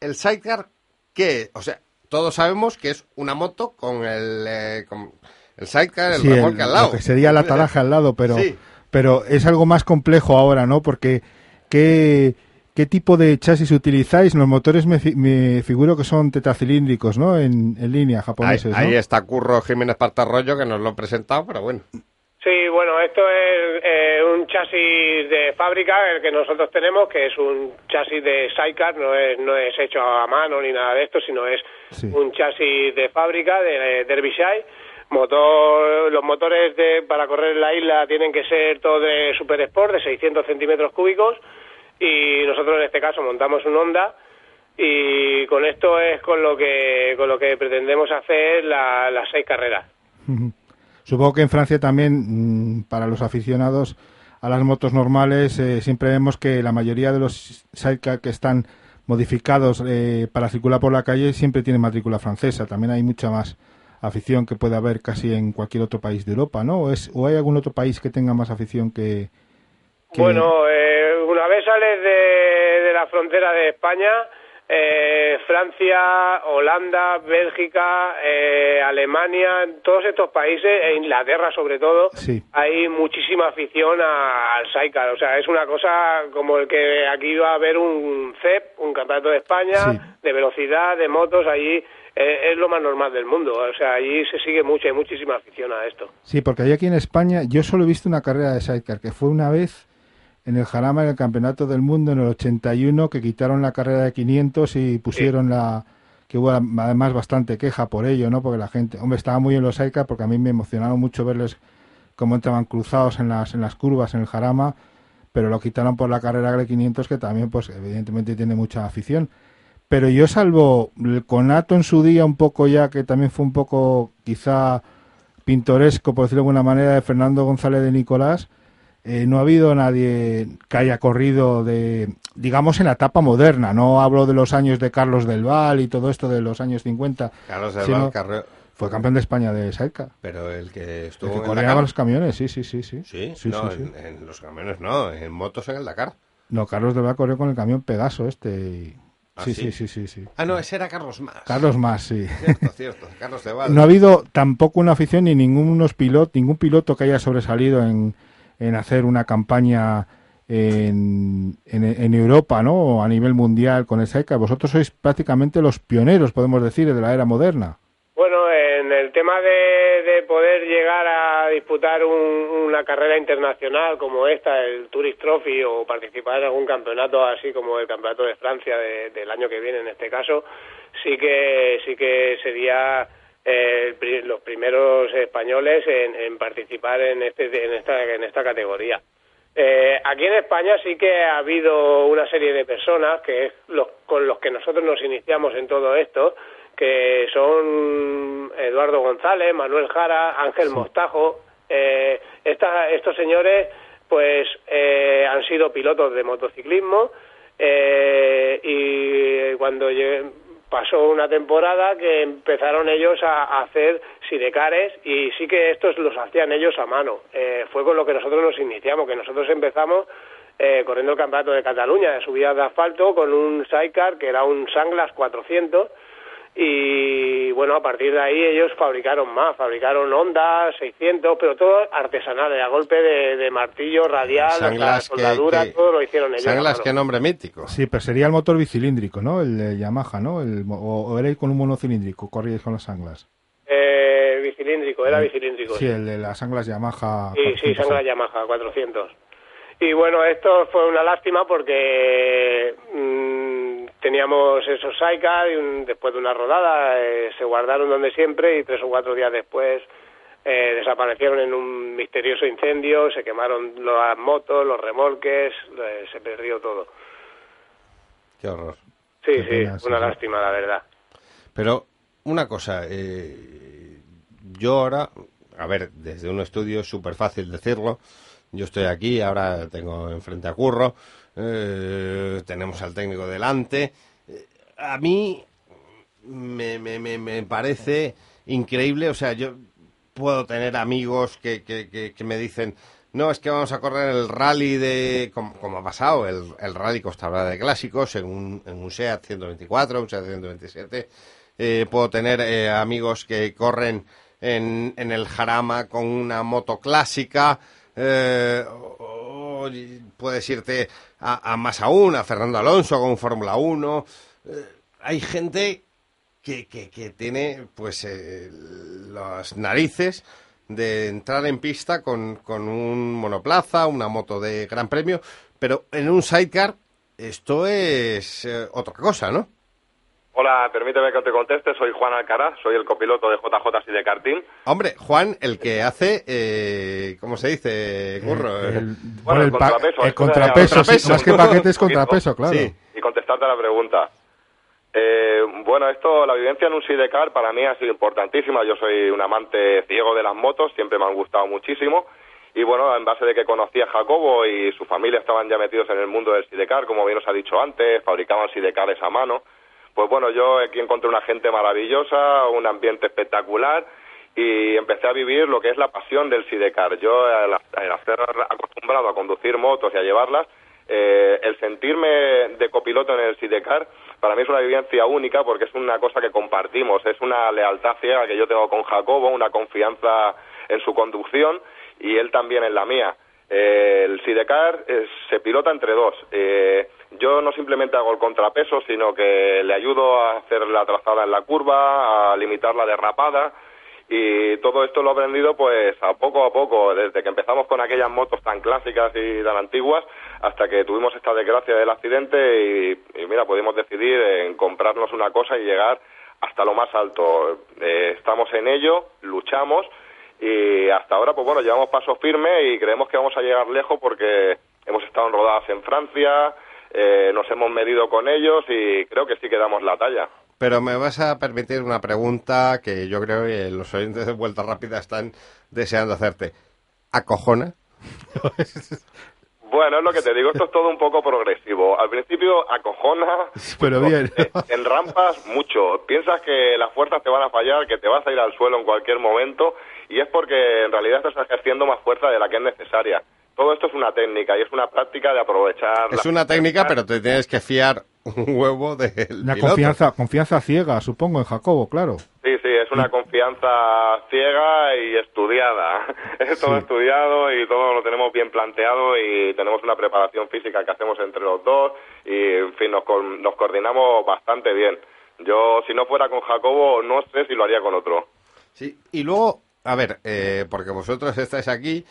¿el sidecar qué? O sea, todos sabemos que es una moto con el, eh, con el sidecar, el Sí, el- remolque al lado. Lo que sería la [laughs] taraja al lado, pero, Sí. Pero es algo más complejo ahora, ¿no? Porque ¿qué, qué tipo de chasis utilizáis? Los motores me, fi- me figuro que son tetracilíndricos, ¿no? En, en línea, Ahí, japoneses, ¿no? ahí está Curro Jiménez Partarroyo, que nos lo ha presentado, pero bueno. Sí, bueno, esto es eh, un chasis de fábrica, el que nosotros tenemos, que es un chasis de sidecar, no es, no es hecho a mano ni nada de esto, sino es Sí. un chasis de fábrica de Derbyshire. Motor, los motores de, para correr en la isla tienen que ser todos de Super Sport, de 600 centímetros cúbicos, y nosotros en este caso montamos un Honda, y con esto es con lo que, con lo que pretendemos hacer la- las seis carreras. Supongo que en Francia también, mm, para los aficionados a las motos normales, eh, siempre vemos que la mayoría de los sidecar que están modificados eh, para circular por la calle siempre tienen matrícula francesa. También hay mucha más afición que puede haber casi en cualquier otro país de Europa, ¿no? ¿O, es, o hay algún otro país que tenga más afición que...? Bueno, eh, una vez sales de la frontera de España, eh, Francia, Holanda, Bélgica, eh, Alemania, todos estos países, e Inglaterra sobre todo, Sí. hay muchísima afición a- al sidecar. O sea, es una cosa como el que aquí va a haber un CEP, un campeonato de España, Sí. de velocidad, de motos, allí eh, es lo más normal del mundo. O sea, allí se sigue mucho, hay muchísima afición a esto. Sí, porque hay aquí en España, yo solo he visto una carrera de sidecar, que fue una vez en el Jarama, en el Campeonato del Mundo, en el 81, que quitaron la carrera de 500 y pusieron la... que hubo además bastante queja por ello, ¿no? Porque la gente, hombre, estaba muy en los sidecar, porque a mí me emocionaron mucho verles cómo entraban cruzados en las, en las curvas, en el Jarama, pero lo quitaron por la carrera de 500, que también, pues, evidentemente tiene mucha afición. Pero yo salvo el Conato en su día un poco ya, que también fue un poco quizá pintoresco, por decirlo de alguna manera, de Fernando González de Nicolás, eh, no ha habido nadie que haya corrido de, digamos, en la etapa moderna. No hablo de los años de Carlos del Val y todo esto de los años 50. Carlos del Val Fue campeón de España de Sidecar. pero el que estuvo El que en Dakar. los camiones, sí, sí, sí, sí. Sí, sí, no, sí. En, en los camiones no, en motos en el Dakar. No, Carlos del Val corrió con el camión Pegaso este. y- ¿Ah, sí, sí? sí, sí, sí. Ah, no, ese era Carlos Más. Carlos más, sí. Cierto, cierto, Carlos de Val. [laughs] No ha habido tampoco una afición ni ningunos pilot, ningún piloto que haya sobresalido en, en hacer una campaña en, en, Europa, ¿no? A nivel mundial con el Sidecar. Vosotros sois prácticamente los pioneros, podemos decir, de la era moderna. Bueno, en el tema de, de poder llegar a disputar un- una carrera internacional como esta, el Tourist Trophy, o participar en algún campeonato así como el Campeonato de Francia de- del año que viene, en este caso, sí que sí que sería eh, los primeros españoles en, en participar en este en esta en esta categoría. Eh, aquí en España sí que ha habido una serie de personas que es los, con los que nosotros nos iniciamos en todo esto, que son Eduardo González, Manuel Jara, Ángel Mostajo. Eh, esta- estos señores, pues, eh, han sido pilotos de motociclismo eh, y cuando lle- pasó una temporada que empezaron ellos a, hacer sidecares y sí que estos los hacían ellos a mano. Eh, fue con lo que nosotros nos iniciamos, que nosotros empezamos eh, corriendo el campeonato de Cataluña de subidas de asfalto con un sidecar que era un Sanglas 400 y bueno, a partir de ahí ellos fabricaron más, fabricaron Honda 600, pero todo artesanales, a golpe de, de martillo radial, la Sanglas que- soldadura, que- todo lo hicieron ellos. a Sanglas, qué nombre mítico. Sí, pero sería el motor bicilíndrico, ¿no? El de Yamaha, ¿no? El, o, o erais con un monocilíndrico, corríais con las anglas. Eh, bicilíndrico, era bicilíndrico. Sí, el de las anglas Yamaha. Sí, sí, 400. Sangla Yamaha 400. Y bueno, esto fue una lástima porque mm, teníamos esos sidecar y un- después de una rodada eh, se guardaron donde siempre y tres o cuatro días después eh, desaparecieron en un misterioso incendio, se quemaron las motos, los remolques, eh, se perdió todo. Qué horror. Sí, Qué sí, pena, una sí. lástima, la verdad. Pero una cosa, eh, yo ahora, a ver, desde un estudio es súper fácil decirlo. Yo estoy aquí, ahora tengo enfrente a Curro, eh, tenemos al técnico delante. Eh, a mí me, me, me, me parece increíble, o sea, yo puedo tener amigos que, que, que, me dicen, no, es que vamos a correr el rally de, como, como ha pasado, el, el rally Costa de Clásicos en un, en un SEAT 124, un SEAT 127. Eh, puedo tener amigos que corren en, en el Jarama con una moto clásica. O- o puedes irte a, más aún, a Fernando Alonso con Fórmula 1. Eh, hay gente que, que, que tiene pues eh, las narices de entrar en pista con, con un monoplaza, una moto de gran premio, pero en un sidecar esto es eh, otra cosa, ¿no? Hola, permíteme que te conteste. Soy Juan Alcaraz, soy el copiloto de JJ y de karting. Hombre, Juan, el que hace, eh, ¿cómo se dice, Curro? El, Eh, el- Bueno, el el pa- contrapeso, el contrapeso, sí, más que paquete es contrapeso, claro. Sí. Y contestarte a la pregunta. Eh, bueno, esto, la vivencia en un sidecar para mí ha sido importantísima. Yo soy un amante ciego de las motos, siempre me han gustado muchísimo. Y bueno, en base de que conocí a Jacobo y su familia estaban ya metidos en el mundo del sidecar, como bien os ha dicho antes, fabricaban sidecares a mano. Pues bueno, yo aquí encontré una gente maravillosa, un ambiente espectacular y empecé a vivir lo que es la pasión del sidecar. Yo, al, estar acostumbrado a conducir motos y a llevarlas, eh, el sentirme de copiloto en el sidecar para mí es una vivencia única porque es una cosa que compartimos, es una lealtad ciega que yo tengo con Jacobo, una confianza en su conducción y él también en la mía. Eh, el sidecar eh, se pilota entre dos. Eh, yo no simplemente hago el contrapeso, sino que le ayudo a hacer la trazada en la curva, a limitar la derrapada y todo esto lo he aprendido pues a poco a poco, desde que empezamos con aquellas motos tan clásicas y tan antiguas hasta que tuvimos esta desgracia del accidente y, y mira, pudimos decidir en comprarnos una cosa y llegar hasta lo más alto. Eh, estamos en ello, luchamos y hasta ahora pues bueno, llevamos paso firme y creemos que vamos a llegar lejos porque hemos estado en rodadas en Francia, eh, nos hemos medido con ellos y creo que sí que damos la talla. pero me vas a permitir una pregunta que yo creo que los oyentes de Vuelta Rápida están deseando hacerte. ¿Acojona? [laughs] Bueno, es lo que te digo, esto es todo un poco progresivo. Al principio acojona, Pero bien. [laughs] en rampas mucho. Piensas que las fuerzas te van a fallar, que te vas a ir al suelo en cualquier momento, y es porque en realidad estás ejerciendo más fuerza de la que es necesaria. Todo esto es una técnica y es una práctica de aprovechar. Es una técnica, pero te tienes que fiar un huevo Una piloto. confianza, confianza ciega, supongo, en Jacobo, claro. Sí, sí, es una confianza ciega y estudiada. [laughs] Es todo Sí. estudiado y todo lo tenemos bien planteado y tenemos una preparación física que hacemos entre los dos y, en fin, nos, nos coordinamos bastante bien. Yo, si no fuera con Jacobo, no sé si lo haría con otro. Sí, y luego, a ver, eh, porque vosotros estáis aquí,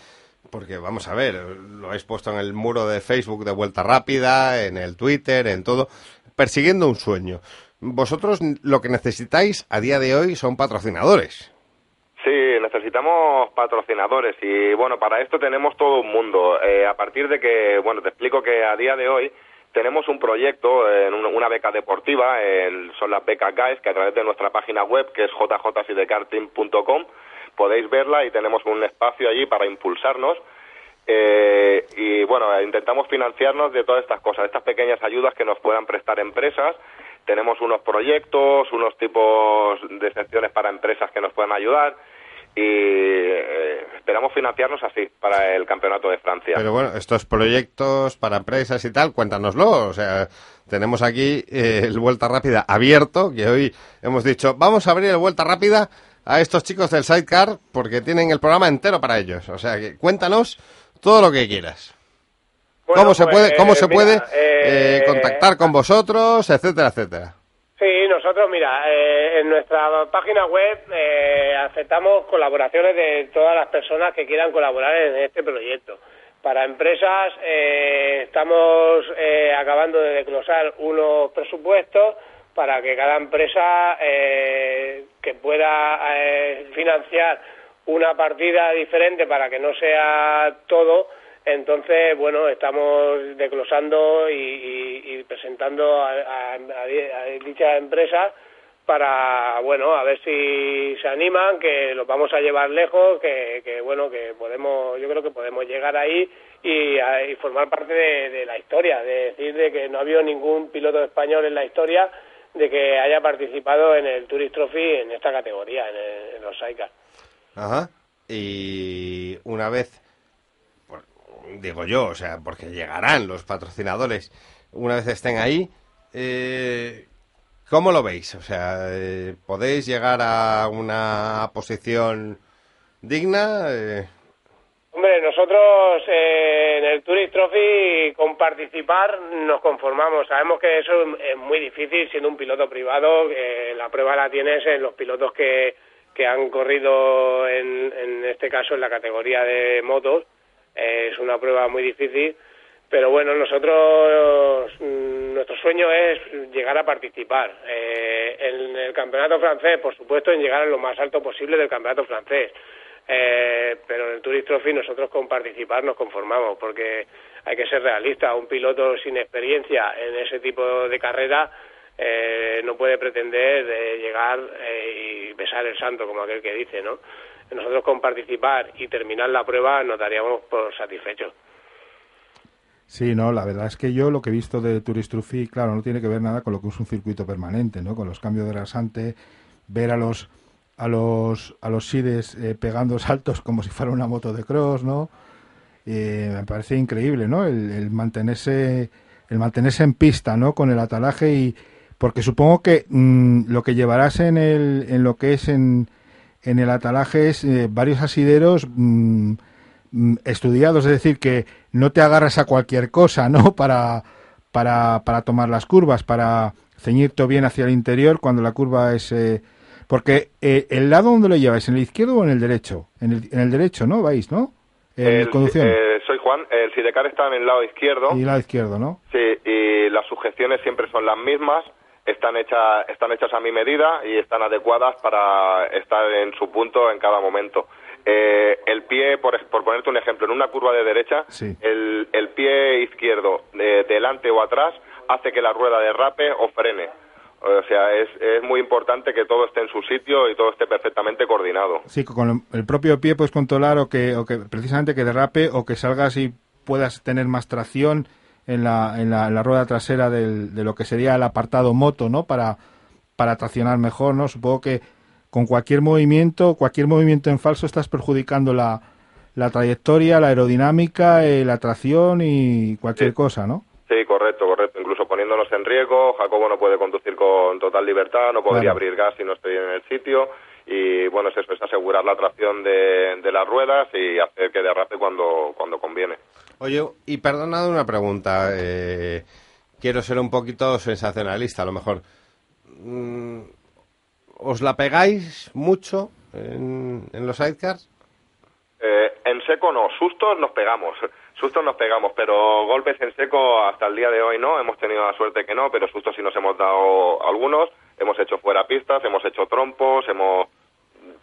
porque vamos a ver, lo habéis puesto en el muro de Facebook de Vuelta Rápida, en el Twitter, en todo, persiguiendo un sueño. Vosotros lo que necesitáis a día de hoy son patrocinadores. Sí, necesitamos patrocinadores y bueno, para esto tenemos todo un mundo. Eh, a partir de que, bueno, te explico que a día de hoy tenemos un proyecto, en una, beca deportiva, en- son las becas GAES, que a través de nuestra página web, que es jjsidecarting.com, podéis verla y tenemos un espacio allí para impulsarnos. Eh, y bueno, intentamos financiarnos de todas estas cosas, estas pequeñas ayudas que nos puedan prestar empresas. Tenemos unos proyectos, unos tipos de secciones para empresas que nos puedan ayudar y eh, esperamos financiarnos así para el Campeonato de Francia. Pero bueno, estos proyectos para empresas y tal, cuéntanoslo. O sea, tenemos aquí eh, el Vuelta Rápida abierto, que hoy hemos dicho, vamos a abrir el Vuelta Rápida a estos chicos del Sidecar porque tienen el programa entero para ellos. O sea, que cuéntanos todo lo que quieras. Bueno, ¿Cómo se pues, puede, cómo eh, se mira, puede eh, eh, contactar con vosotros, etcétera, etcétera? Sí, nosotros, mira, eh, en nuestra página web eh, aceptamos colaboraciones de todas las personas que quieran colaborar en este proyecto. Para empresas eh, estamos eh, acabando de desglosar unos presupuestos para que cada empresa eh, que pueda eh, financiar una partida diferente para que no sea todo, entonces, bueno, estamos desglosando y, y- y presentando a, a- a di- a dichas empresas para, bueno, a ver si se animan, que los vamos a llevar lejos, que, que, bueno, que podemos, yo creo que podemos llegar ahí y, y formar parte de, de la historia, de decir de que no ha habido ningún piloto español en la historia de que haya participado en el Tourist Trophy en esta categoría, en, el- en los SAICA. Ajá. Y una vez, digo yo, o sea, porque llegarán los patrocinadores, una vez estén ahí, eh, ¿cómo lo veis? O sea, eh, ¿podéis llegar a una posición digna? Eh, Hombre, nosotros eh, en el Tourist Trophy con participar nos conformamos. Sabemos que eso es muy difícil siendo un piloto privado. eh, la prueba la tienes en los pilotos que, que han corrido en, en este caso en la categoría de motos. Eh, es una prueba muy difícil. Pero bueno, nosotros, mm, nuestro sueño es llegar a participar. Eh, en el campeonato francés, por supuesto, en llegar a lo más alto posible del campeonato francés. Eh, pero en el Tourist Trophy nosotros con participar nos conformamos, porque hay que ser realista. Un piloto sin experiencia en ese tipo de carrera eh, no puede pretender de llegar eh, y besar el santo, como aquel que dice, ¿no? Nosotros con participar y terminar la prueba nos daríamos por satisfechos. Sí, no, la verdad es que yo lo que he visto de Tourist Trophy, claro, no tiene que ver nada con lo que es un circuito permanente, ¿no? Con los cambios de rasante, ver a los a los a los sides eh, pegando [laughs] saltos como si fuera una moto de cross, ¿no? Eh, me parece increíble, ¿no? El, mantenerse el mantenerse en pista, ¿no? Con el atalaje y porque supongo que mm, lo que llevarás en el en lo que es en en el atalaje es eh, varios asideros mm, mm, estudiados, es decir, que no te agarras a cualquier cosa, ¿no? [laughs] Para, para, para tomar las curvas, para ceñirte bien hacia el interior cuando la curva es... porque eh, el lado donde lo lleváis, ¿en el izquierdo o en el derecho? En el, en el derecho, ¿no? ¿Vais, no? En El- conducción. eh, soy Juan, el Sidecar está en el lado izquierdo. Y el lado izquierdo, ¿no? Sí, y las sujeciones siempre son las mismas, están hechas, están hechas a mi medida y están adecuadas para estar en su punto en cada momento. Eh, el pie, por, por ponerte un ejemplo, en una curva de derecha, Sí. el, el pie izquierdo, de- delante o atrás, hace que la rueda derrape o frene. O sea, es, es muy importante que todo esté en su sitio y todo esté perfectamente coordinado. Sí, con el propio pie puedes controlar o que, o que precisamente que derrape o que salgas y puedas tener más tracción en la, en la, en la rueda trasera del- de lo que sería el apartado moto, ¿no? Para, para traccionar mejor, ¿no? Supongo que con cualquier movimiento, cualquier movimiento en falso estás perjudicando la, la trayectoria, la aerodinámica, eh, la tracción y cualquier Sí. cosa, ¿no? Sí, correcto, correcto. Riesgo, Jacobo no puede conducir con total libertad, no podría abrir gas si no estoy en el sitio. Y bueno, es eso, es asegurar la tracción de, de las ruedas y hacer que derrape cuando, cuando conviene. Oye, y perdonad una pregunta. eh, quiero ser un poquito sensacionalista, a lo mejor. Mm, ¿Os la pegáis mucho en, en los sidecars? Eh, en seco no, sustos nos pegamos, sustos nos pegamos, pero golpes en seco hasta el día de hoy no, hemos tenido la suerte que no, pero sustos sí nos hemos dado algunos, hemos hecho fuera pistas, hemos hecho trompos, hemos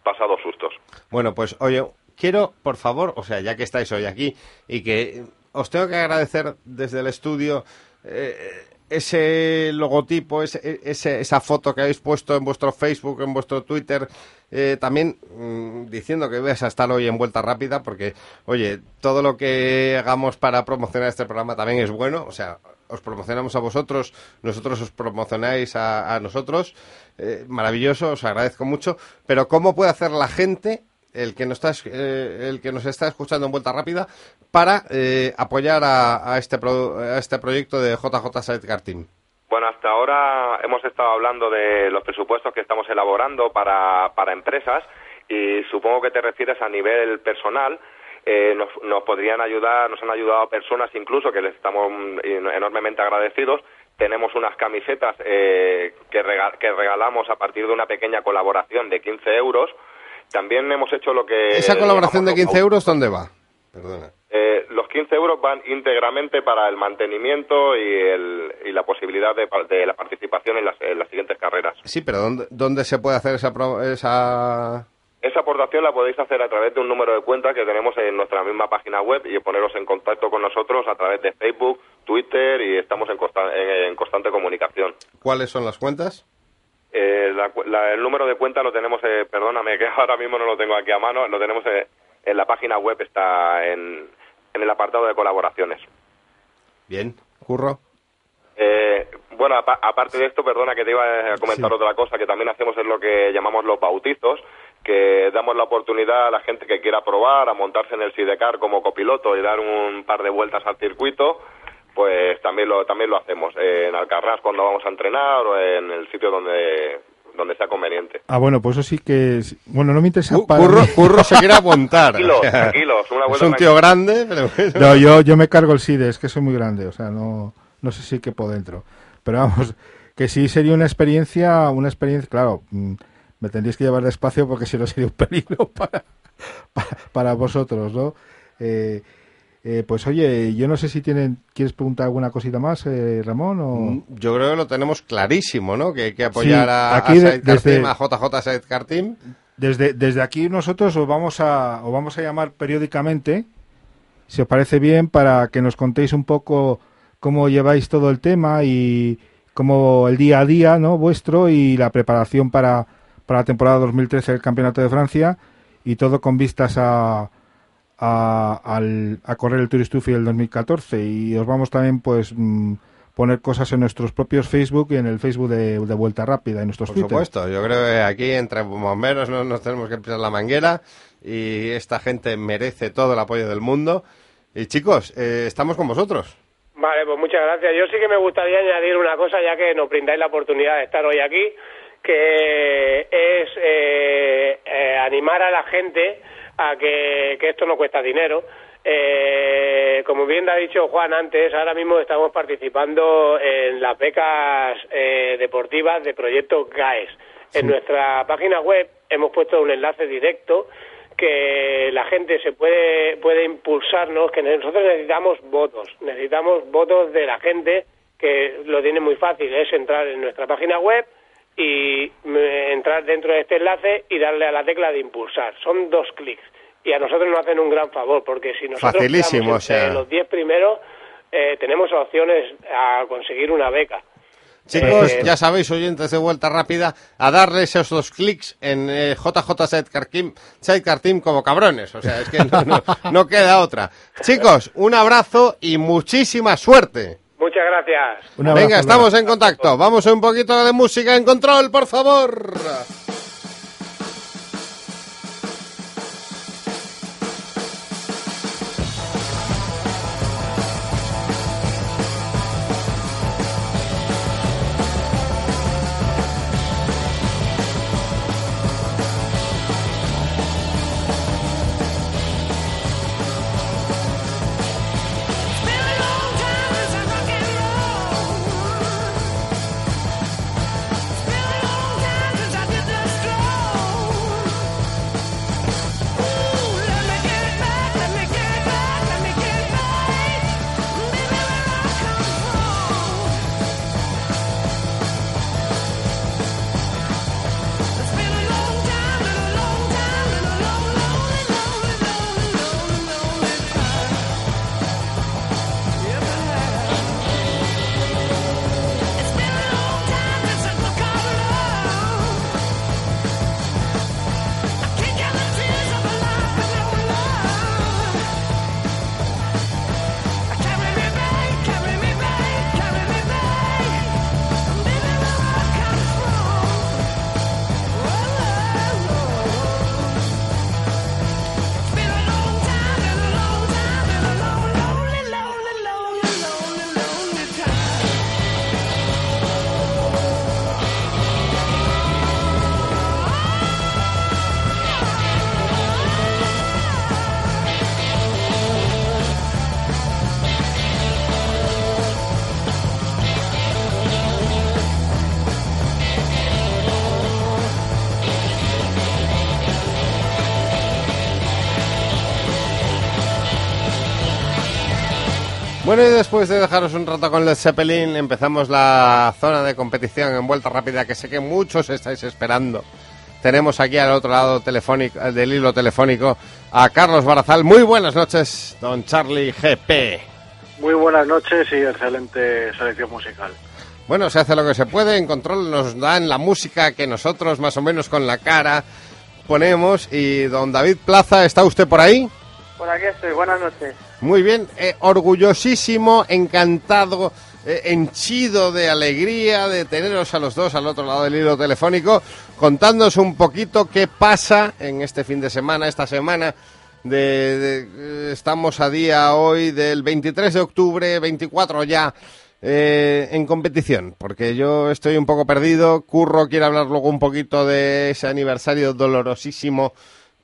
pasado sustos. Bueno, pues oye, quiero, por favor, o sea, ya que estáis hoy aquí y que os tengo que agradecer desde el estudio eh, ese logotipo, ese, ese- esa foto que habéis puesto en vuestro Facebook, en vuestro Twitter, eh, también mm, diciendo que vais a estar hoy en vuelta rápida, porque, oye, todo lo que hagamos para promocionar este programa también es bueno, o sea, os promocionamos a vosotros, nosotros os promocionáis a, a nosotros, eh, maravilloso, os agradezco mucho, pero ¿cómo puede hacer la gente el que nos está, eh, el que nos está escuchando en vuelta rápida para eh, apoyar a, este pro- a este proyecto de JJ Sidecar Team. Bueno, hasta ahora hemos estado hablando de los presupuestos que estamos elaborando para, para empresas y supongo que te refieres a nivel personal. Eh, nos, nos podrían ayudar, nos han ayudado personas incluso que les estamos mm, enormemente agradecidos. Tenemos unas camisetas eh, que, rega- que regalamos a partir de una pequeña colaboración de 15 euros. También hemos hecho lo que... Esa colaboración de llamamos 15 euros, ¿dónde va? Perdona. eh, los 15 euros van íntegramente para el mantenimiento y, el- y la posibilidad de, de la participación en las, en las siguientes carreras. Sí, pero ¿dónde, dónde se puede hacer esa, esa... Esa aportación la podéis hacer a través de un número de cuenta que tenemos en nuestra misma página web y poneros en contacto con nosotros a través de Facebook, Twitter y estamos en, consta- en- en constante comunicación. ¿Cuáles son las cuentas? Eh, la el número de cuenta lo tenemos, eh, perdóname [laughs] que ahora mismo no lo tengo aquí a mano, lo tenemos eh, en la página web, está en, en el apartado de colaboraciones. Bien, curro. Eh, bueno, apa- aparte de esto, perdona que te iba a comentar otra cosa que también hacemos es lo que llamamos los bautizos, que damos la oportunidad a la gente que quiera probar a montarse en el sidecar como copiloto y dar un par de vueltas al circuito, pues también lo también lo hacemos eh, en Alcarrás cuando vamos a entrenar o en el sitio donde donde sea conveniente. Ah, bueno, pues eso sí que... es- Bueno, no me interesa para Curro, curro se quiere. [laughs] Tranquilos, tranquilos, una es un tío grande, pero... bueno. No, yo, yo me cargo el SIDE, es que soy muy grande, o sea, no, no sé si quepo dentro. Pero vamos, [laughs] que sí sería una experiencia, una experiencia, claro, mm, me tendríais que llevar despacio porque si no sería un [laughs] peligro para, para, para vosotros, ¿no? Eh, eh, pues oye, yo no sé si tienen, ¿quieres preguntar alguna cosita más, eh, Ramón? O... Yo creo que lo tenemos clarísimo, ¿no? Que hay que apoyar Sí, a, aquí a Sidecar desde- a JJ Sidecar Team. Desde, desde aquí nosotros os vamos a os vamos a llamar periódicamente, si os parece bien, para que nos contéis un poco cómo lleváis todo el tema y cómo el día a día, ¿no? Vuestro y la preparación para, para la temporada 2013 del Campeonato de Francia y todo con vistas a a, al- a correr el Tour Stuffy del 2014 y os vamos también pues mm, poner cosas en nuestros propios Facebook y en el Facebook de, de Vuelta Rápida y nuestros Por Twitter. supuesto, yo creo que aquí entre bomberos no nos tenemos que pisar la manguera y esta gente merece todo el apoyo del mundo. Y chicos, eh, estamos con vosotros. Vale, pues muchas gracias. Yo sí que me gustaría añadir una cosa, ya que nos brindáis la oportunidad de estar hoy aquí, que es eh, animar a la gente a que, que esto no cuesta dinero. Eh, como bien ha dicho Juan antes, ahora mismo estamos participando en las becas eh, deportivas de proyecto GAES. En nuestra página web hemos puesto un enlace directo que la gente se puede puede impulsarnos, que nosotros necesitamos votos, necesitamos votos de la gente que lo tiene muy fácil, es entrar en nuestra página web y mm, entrar dentro de este enlace y darle a la tecla de impulsar. Son dos clics y a nosotros nos hacen un gran favor porque si nosotros o sea. los 10 primeros eh, tenemos opciones a conseguir una beca. Chicos, Eh, ya sabéis, oyentes de vuelta rápida, a darles esos dos clics en eh, JJ Sidecar Team, Sidecar Team como cabrones. O sea, es que no, no- no queda otra. Chicos, un abrazo y muchísima suerte. Muchas gracias. Venga, estamos en contacto. Vamos a un poquito de música en control, por favor. Después de dejaros un rato con Led Zeppelin, empezamos la zona de competición en vuelta rápida que sé que muchos estáis esperando. Tenemos aquí al otro lado telefónico, del hilo telefónico a Carlos Barazal. Muy buenas noches, don Charlie GP. Muy buenas noches y excelente selección musical. Bueno, se hace lo que se puede, en control nos dan la música que nosotros más o menos con la cara ponemos. Y don David Plaza, ¿está usted por ahí? Por aquí estoy, buenas noches. Muy bien, eh, orgullosísimo, encantado, eh, henchido de alegría de teneros a los dos al otro lado del hilo telefónico, contándonos un poquito qué pasa en este fin de semana, esta semana. De, eh, estamos a día hoy del 23 de octubre, 24 ya eh, en competición, porque yo estoy un poco perdido. Curro quiere hablar luego un poquito de ese aniversario dolorosísimo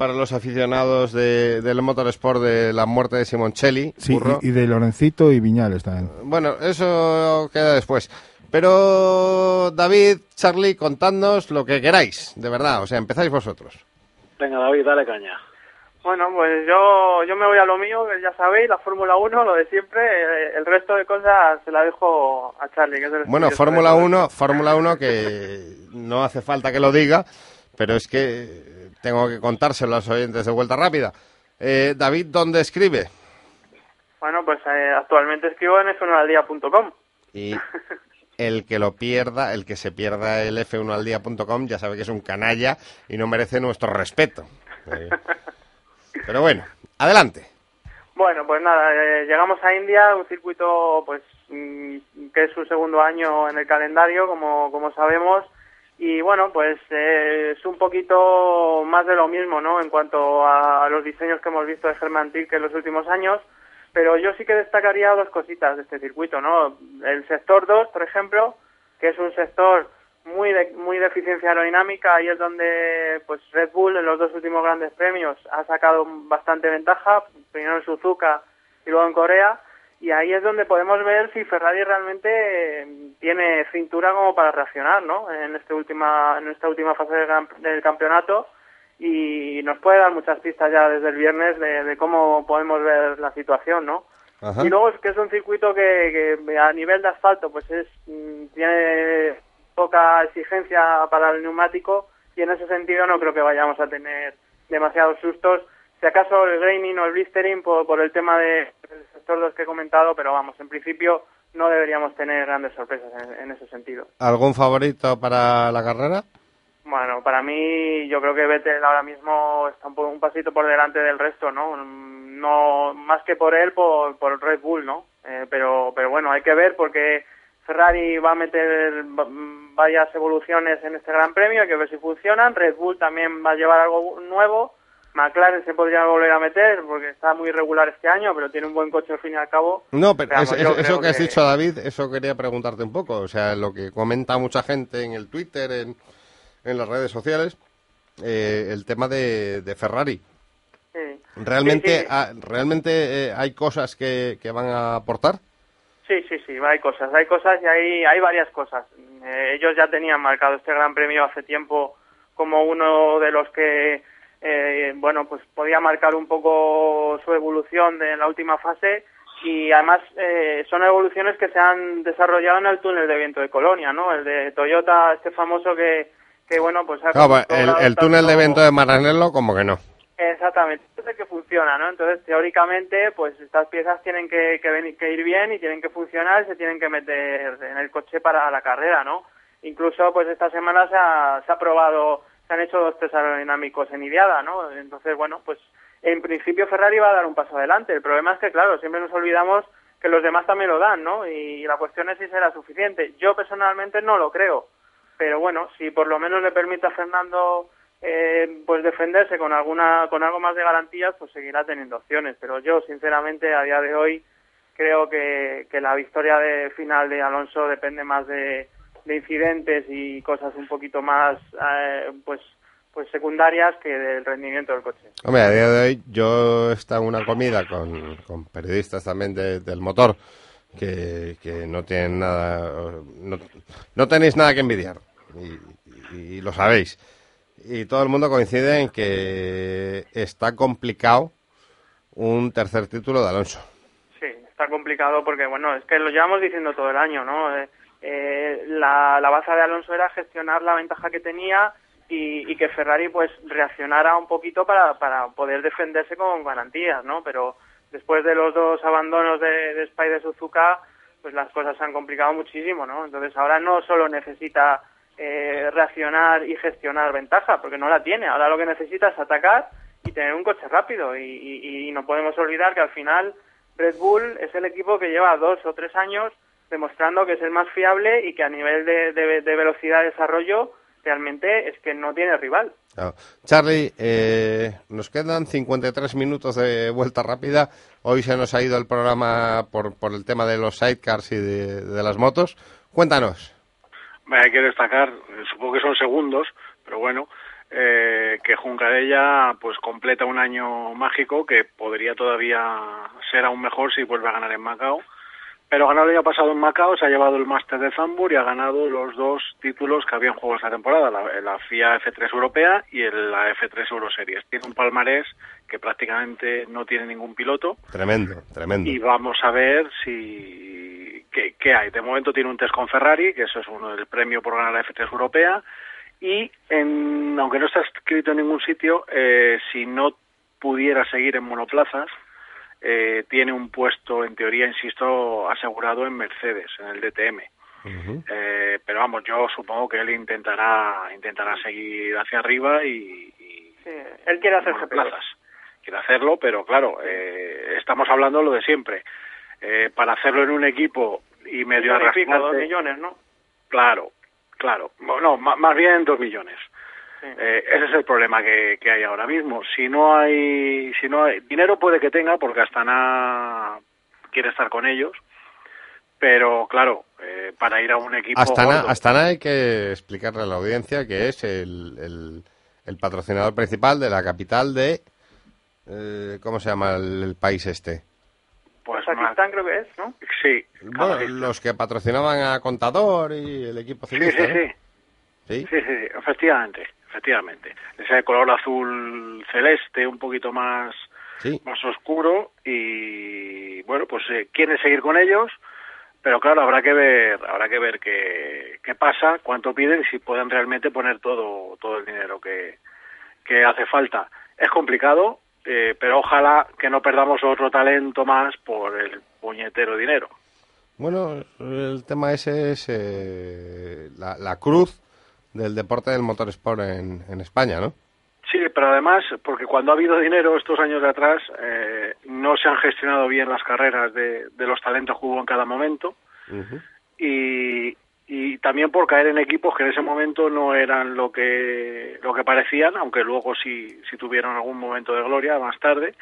para los aficionados de- del motorsport de la muerte de Simoncelli. Sí, y, y de Lorencito y Viñales también. Bueno, eso queda después. Pero David, Charlie, contadnos lo que queráis, de verdad. O sea, empezáis vosotros. Venga, David, dale caña. Bueno, pues yo, yo me voy a lo mío, que ya sabéis, la Fórmula 1, lo de siempre. eh, El resto de cosas se la dejo a Charlie. Que es el Bueno, Fórmula de todo 1, Fórmula 1 que no hace falta que lo diga, pero es que tengo que contárselo a los oyentes de Vuelta Rápida. Eh, David, ¿dónde escribe? Bueno, pues eh, actualmente escribo en f1aldía.com. Y [laughs] el que lo pierda, el que se pierda el f1aldía.com, ya sabe que es un canalla y no merece nuestro respeto. Eh, pero bueno, adelante. Bueno, pues nada, eh, llegamos a India, un circuito pues mm, que es su segundo año en el calendario, como, como sabemos, y bueno, pues eh, es un poquito más de lo mismo, ¿no? En cuanto a, los diseños que hemos visto de Germán Tilke en los últimos años, pero yo sí que destacaría dos cositas de este circuito, ¿no? El sector 2, por ejemplo, que es un sector muy de, muy de eficiencia aerodinámica, ahí es donde pues Red Bull en los dos últimos grandes premios ha sacado bastante ventaja, primero en Suzuka y luego en Corea, y ahí es donde podemos ver si Ferrari realmente eh, tiene cintura como para reaccionar, ¿no? En este última en esta última fase del, cam- del campeonato y nos puede dar muchas pistas ya desde el viernes de, de cómo podemos ver la situación, ¿no? Ajá. Y luego es que es un circuito que, que a nivel de asfalto pues es mm, tiene poca exigencia para el neumático y en ese sentido no creo que vayamos a tener demasiados sustos. Si acaso el graining o el blistering por, por el tema de- 2 que he comentado, pero vamos, en principio no deberíamos tener grandes sorpresas en, en ese sentido. ¿Algún favorito para la carrera? Bueno, para mí yo creo que Vettel ahora mismo está un, un pasito por delante del resto, ¿no? No más que por él, por, por Red Bull, ¿no? Eh, pero, pero bueno, hay que ver porque Ferrari va a meter va- varias evoluciones en este Gran Premio, hay que ver si funcionan. Red Bull también va a llevar algo nuevo. McLaren se podría volver a meter porque está muy irregular este año, pero tiene un buen coche al fin y al cabo. No, pero Veamos, es- yo es- eso que has dicho, David, eso quería preguntarte un poco. O sea, lo que comenta mucha gente en el Twitter, en, en las redes sociales, eh, el tema de, de Ferrari. Sí. ¿Realmente, Sí, sí. ¿realmente eh, hay cosas que, que van a aportar? Sí, sí, sí, hay cosas, hay cosas y hay, hay varias cosas. Eh, ellos ya tenían marcado este Gran Premio hace tiempo como uno de los que, eh, bueno, pues podía marcar un poco su evolución de la última fase y además eh, son evoluciones que se han desarrollado en el túnel de viento de Colonia, ¿no? El de Toyota, este famoso que, que bueno, pues ha pues, el, túnel de evento de Maranello, como que no. Exactamente, entonces que funciona, ¿no? Entonces, teóricamente, pues estas piezas tienen que, que, venir, que ir bien y tienen que funcionar y se tienen que meter en el coche para la carrera, ¿no? Incluso, pues esta semana se ha, se ha probado, se han hecho dos test aerodinámicos en Idiada, ¿no? Entonces, bueno, pues en principio Ferrari va a dar un paso adelante. El problema es que, claro, siempre nos olvidamos que los demás también lo dan, ¿no? Y la cuestión es si será suficiente. Yo personalmente no lo creo, pero bueno, si por lo menos le permite a Fernando eh, pues defenderse con alguna con algo más de garantías, pues seguirá teniendo opciones. Pero yo, sinceramente, a día de hoy creo que, que la victoria de final de Alonso depende más de, de incidentes y cosas un poquito más eh, pues pues secundarias que del rendimiento del coche. Hombre, a día de hoy yo he estado en una comida con, con periodistas también de- del motor que, que no tienen nada, no, no tenéis nada que envidiar y, y- y lo sabéis. Y todo el mundo coincide en que está complicado un tercer título de Alonso. Sí, está complicado porque, bueno, es que lo llevamos diciendo todo el año, ¿no? Eh, eh, la, la baza de Alonso era gestionar la ventaja que tenía y, que Ferrari, pues, reaccionara un poquito para, para poder defenderse con garantías, ¿no? Pero después de los dos abandonos de, de Spa y de Suzuka, pues las cosas se han complicado muchísimo, ¿no? Entonces ahora no solo necesita eh, reaccionar y gestionar ventaja, porque no la tiene. Ahora lo que necesita es atacar y tener un coche rápido. Y- y no podemos olvidar que al final Red Bull es el equipo que lleva dos o tres años demostrando que es el más fiable y que a nivel de, de- de velocidad de desarrollo realmente es que no tiene rival. Claro. Charlie, eh, nos quedan 53 minutos de vuelta rápida. Hoy se nos ha ido el programa por, por el tema de los sidecars y de, de las motos. Cuéntanos. Hay que destacar, eh, supongo que son segundos, pero bueno, eh, que Juncarella pues completa un año mágico que podría todavía ser aún mejor si vuelve a ganar en Macao. Pero ganado el año pasado en Macao, se ha llevado el Máster de Zambur y ha ganado los dos títulos que había en juego esta temporada, la, la FIA F3 Europea y el- la F3 Euroseries. Tiene un palmarés que prácticamente no tiene ningún piloto Tremendo, tremendo. y vamos a ver si qué, qué hay. De momento tiene un test con Ferrari, que eso es uno del premio por ganar la F3 europea. Y en, aunque no está escrito en ningún sitio, eh, si no pudiera seguir en monoplazas, eh, tiene un puesto, en teoría, insisto, asegurado en Mercedes, en el DTM. Eh, pero vamos, yo supongo que él intentará intentará seguir hacia arriba y, y Sí, él quiere hacer GP2. monoplazas. Quiere hacerlo, pero claro, eh, estamos hablando lo de siempre. Eh, para hacerlo en un equipo y medio pico, dos arrastrarse, millones, ¿no? claro, claro, no, ma- más bien dos millones. Sí. Eh, ese es el problema que, que hay ahora mismo. Si no hay, si no hay dinero puede que tenga porque Astana quiere estar con ellos, pero claro, eh, para ir a un equipo Astana, gordo- Astana hay que explicarle a la audiencia que es el, el- el patrocinador principal de la capital de... eh, ¿Cómo se llama el, el país este? pues Kazajistán creo que es, ¿no? sí, Bueno, los que patrocinaban a Contador y el equipo sí, ciclista, sí, ¿no? sí. ¿Sí? Sí, sí, sí, efectivamente, efectivamente. Ese color azul celeste, un poquito más, Sí. más oscuro y bueno, pues eh, quieren seguir con ellos, pero claro, habrá que ver, habrá que ver qué, qué pasa, cuánto piden y si pueden realmente poner todo, todo el dinero que, que hace falta. Es complicado, eh, pero ojalá que no perdamos otro talento más por el puñetero dinero. Bueno, el tema ese es eh, la, la cruz del deporte del motorsport en, en España, ¿no? Sí, pero además, porque cuando ha habido dinero estos años de atrás, eh, no se han gestionado bien las carreras de, de los talentos que hubo en cada momento y, y también por caer en equipos que en ese momento no eran lo que lo que parecían, aunque luego sí, sí tuvieron algún momento de gloria más tarde.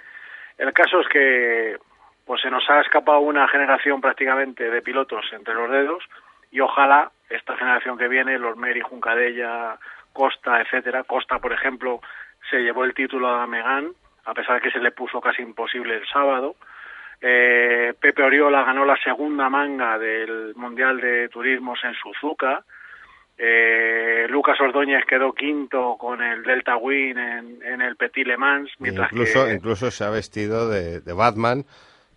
El caso es que pues se nos ha escapado una generación prácticamente de pilotos entre los dedos y ojalá esta generación que viene, los Meri, Juncadella, Costa, etcétera, Costa, por ejemplo, se llevó el título a Megan, a pesar de que se le puso casi imposible el sábado. Eh, Pepe Oriola ganó la segunda manga del Mundial de Turismos en Suzuka. Eh, Lucas Ordóñez quedó quinto con el Delta Win en, en el Petit Le Mans, mientras Incluso, que incluso se ha vestido de, de Batman.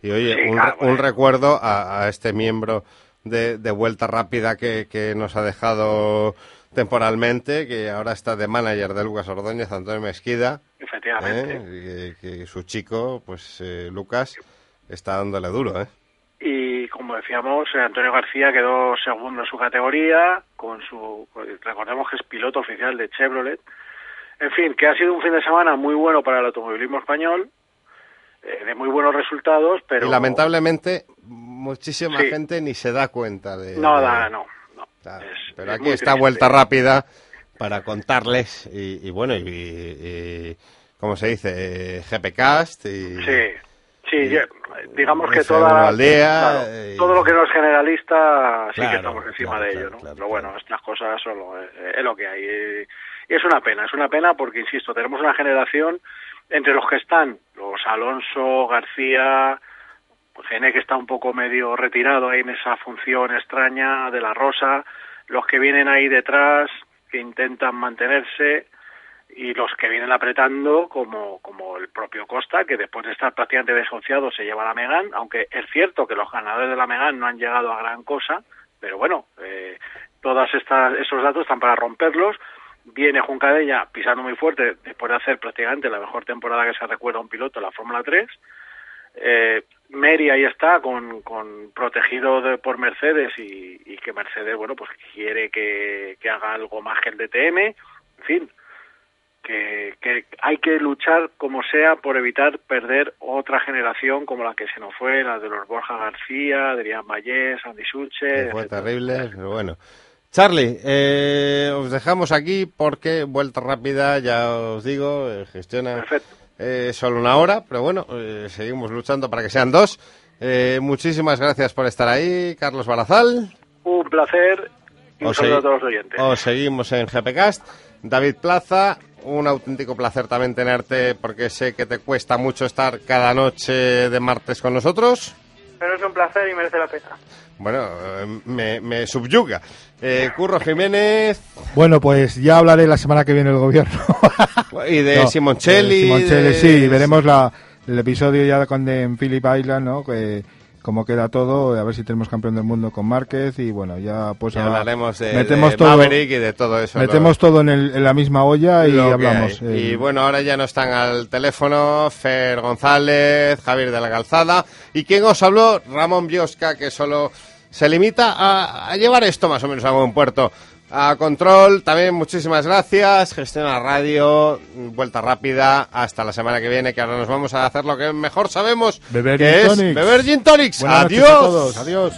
Y oye, Sí, un, claro, un bueno. recuerdo a, a este miembro de, de Vuelta Rápida que, que nos ha dejado temporalmente, que ahora está de manager de Lucas Ordóñez, Antonio Mesquida. efectivamente. ¿eh? que, que su chico, pues eh, Lucas, está dándole duro, ¿eh? y como decíamos eh, Antonio García quedó segundo en su categoría con su recordemos que es piloto oficial de Chevrolet en fin que ha sido un fin de semana muy bueno para el automovilismo español de muy buenos resultados pero Y lamentablemente muchísima Sí. gente ni se da cuenta de... no da no, no. Claro, Es- pero es aquí está triste. vuelta rápida para contarles y, y bueno, y, y- como se dice, eh, GPcast y... sí sí digamos que F1 toda al día, claro, eh, todo lo que no es generalista sí que estamos encima de ello ¿no? pero bueno estas cosas solo eh, es lo que hay y es una pena es una pena porque insisto tenemos una generación entre los que están los Alonso García Gene que está un poco medio retirado ahí en esa función extraña de la Rosa los que vienen ahí detrás que intentan mantenerse y los que vienen apretando como, como el propio Costa, que después de estar prácticamente desahuciado se lleva la Megan, aunque es cierto que los ganadores de la Megan no han llegado a gran cosa, pero bueno, eh, todos esos datos están para romperlos. Viene Juncadella pisando muy fuerte después de hacer prácticamente la mejor temporada que se recuerda a un piloto la Fórmula 3. Eh, Mary ahí está con, con protegido de- por Mercedes y, y que Mercedes bueno pues quiere que, que haga algo más que el DTM en fin que, que hay que luchar como sea por evitar perder otra generación como la que se nos fue, la de los Borja García, Adrián Vallés, Andy Suche. fue terrible, pero bueno. Charlie, eh, os dejamos aquí porque vuelta rápida, ya os digo, eh, gestiona Perfecto. eh, solo una hora, pero bueno, eh, seguimos luchando para que sean dos. Eh, muchísimas gracias por estar ahí, Carlos Barazal. Un placer y un saludo a todos los oyentes. Os seguimos en GPcast. David Plaza, un auténtico placer también tenerte porque sé que te cuesta mucho estar cada noche de martes con nosotros. Pero es un placer y merece la pena. Bueno, eh, me, me subyuga. Eh, Curro Jiménez Bueno, pues ya hablaré la semana que viene del gobierno. [laughs] y de [laughs] No, Simoncelli. de Simoncelli, de- sí, veremos la, el episodio ya con de, en Phillip Island, ¿no? Que, cómo queda todo, a ver si tenemos campeón del mundo con Márquez y bueno, ya pues Ya hablaremos de, metemos de todo, Maverick y de todo eso. metemos todo en, el- en la misma olla y hablamos. hay. eh, Y bueno, ahora ya no están al teléfono Fer González, Javier de la Calzada. ¿Y quién os habló? Ramón Biosca, que solo se limita a, a llevar esto más o menos a buen puerto. A control, también muchísimas gracias. Gestiona Radio, vuelta rápida. Hasta la semana que viene, que ahora nos vamos a hacer lo que mejor sabemos, Beber que gin es tonics. beber gin tonics. buenas Adiós. a todos, adiós.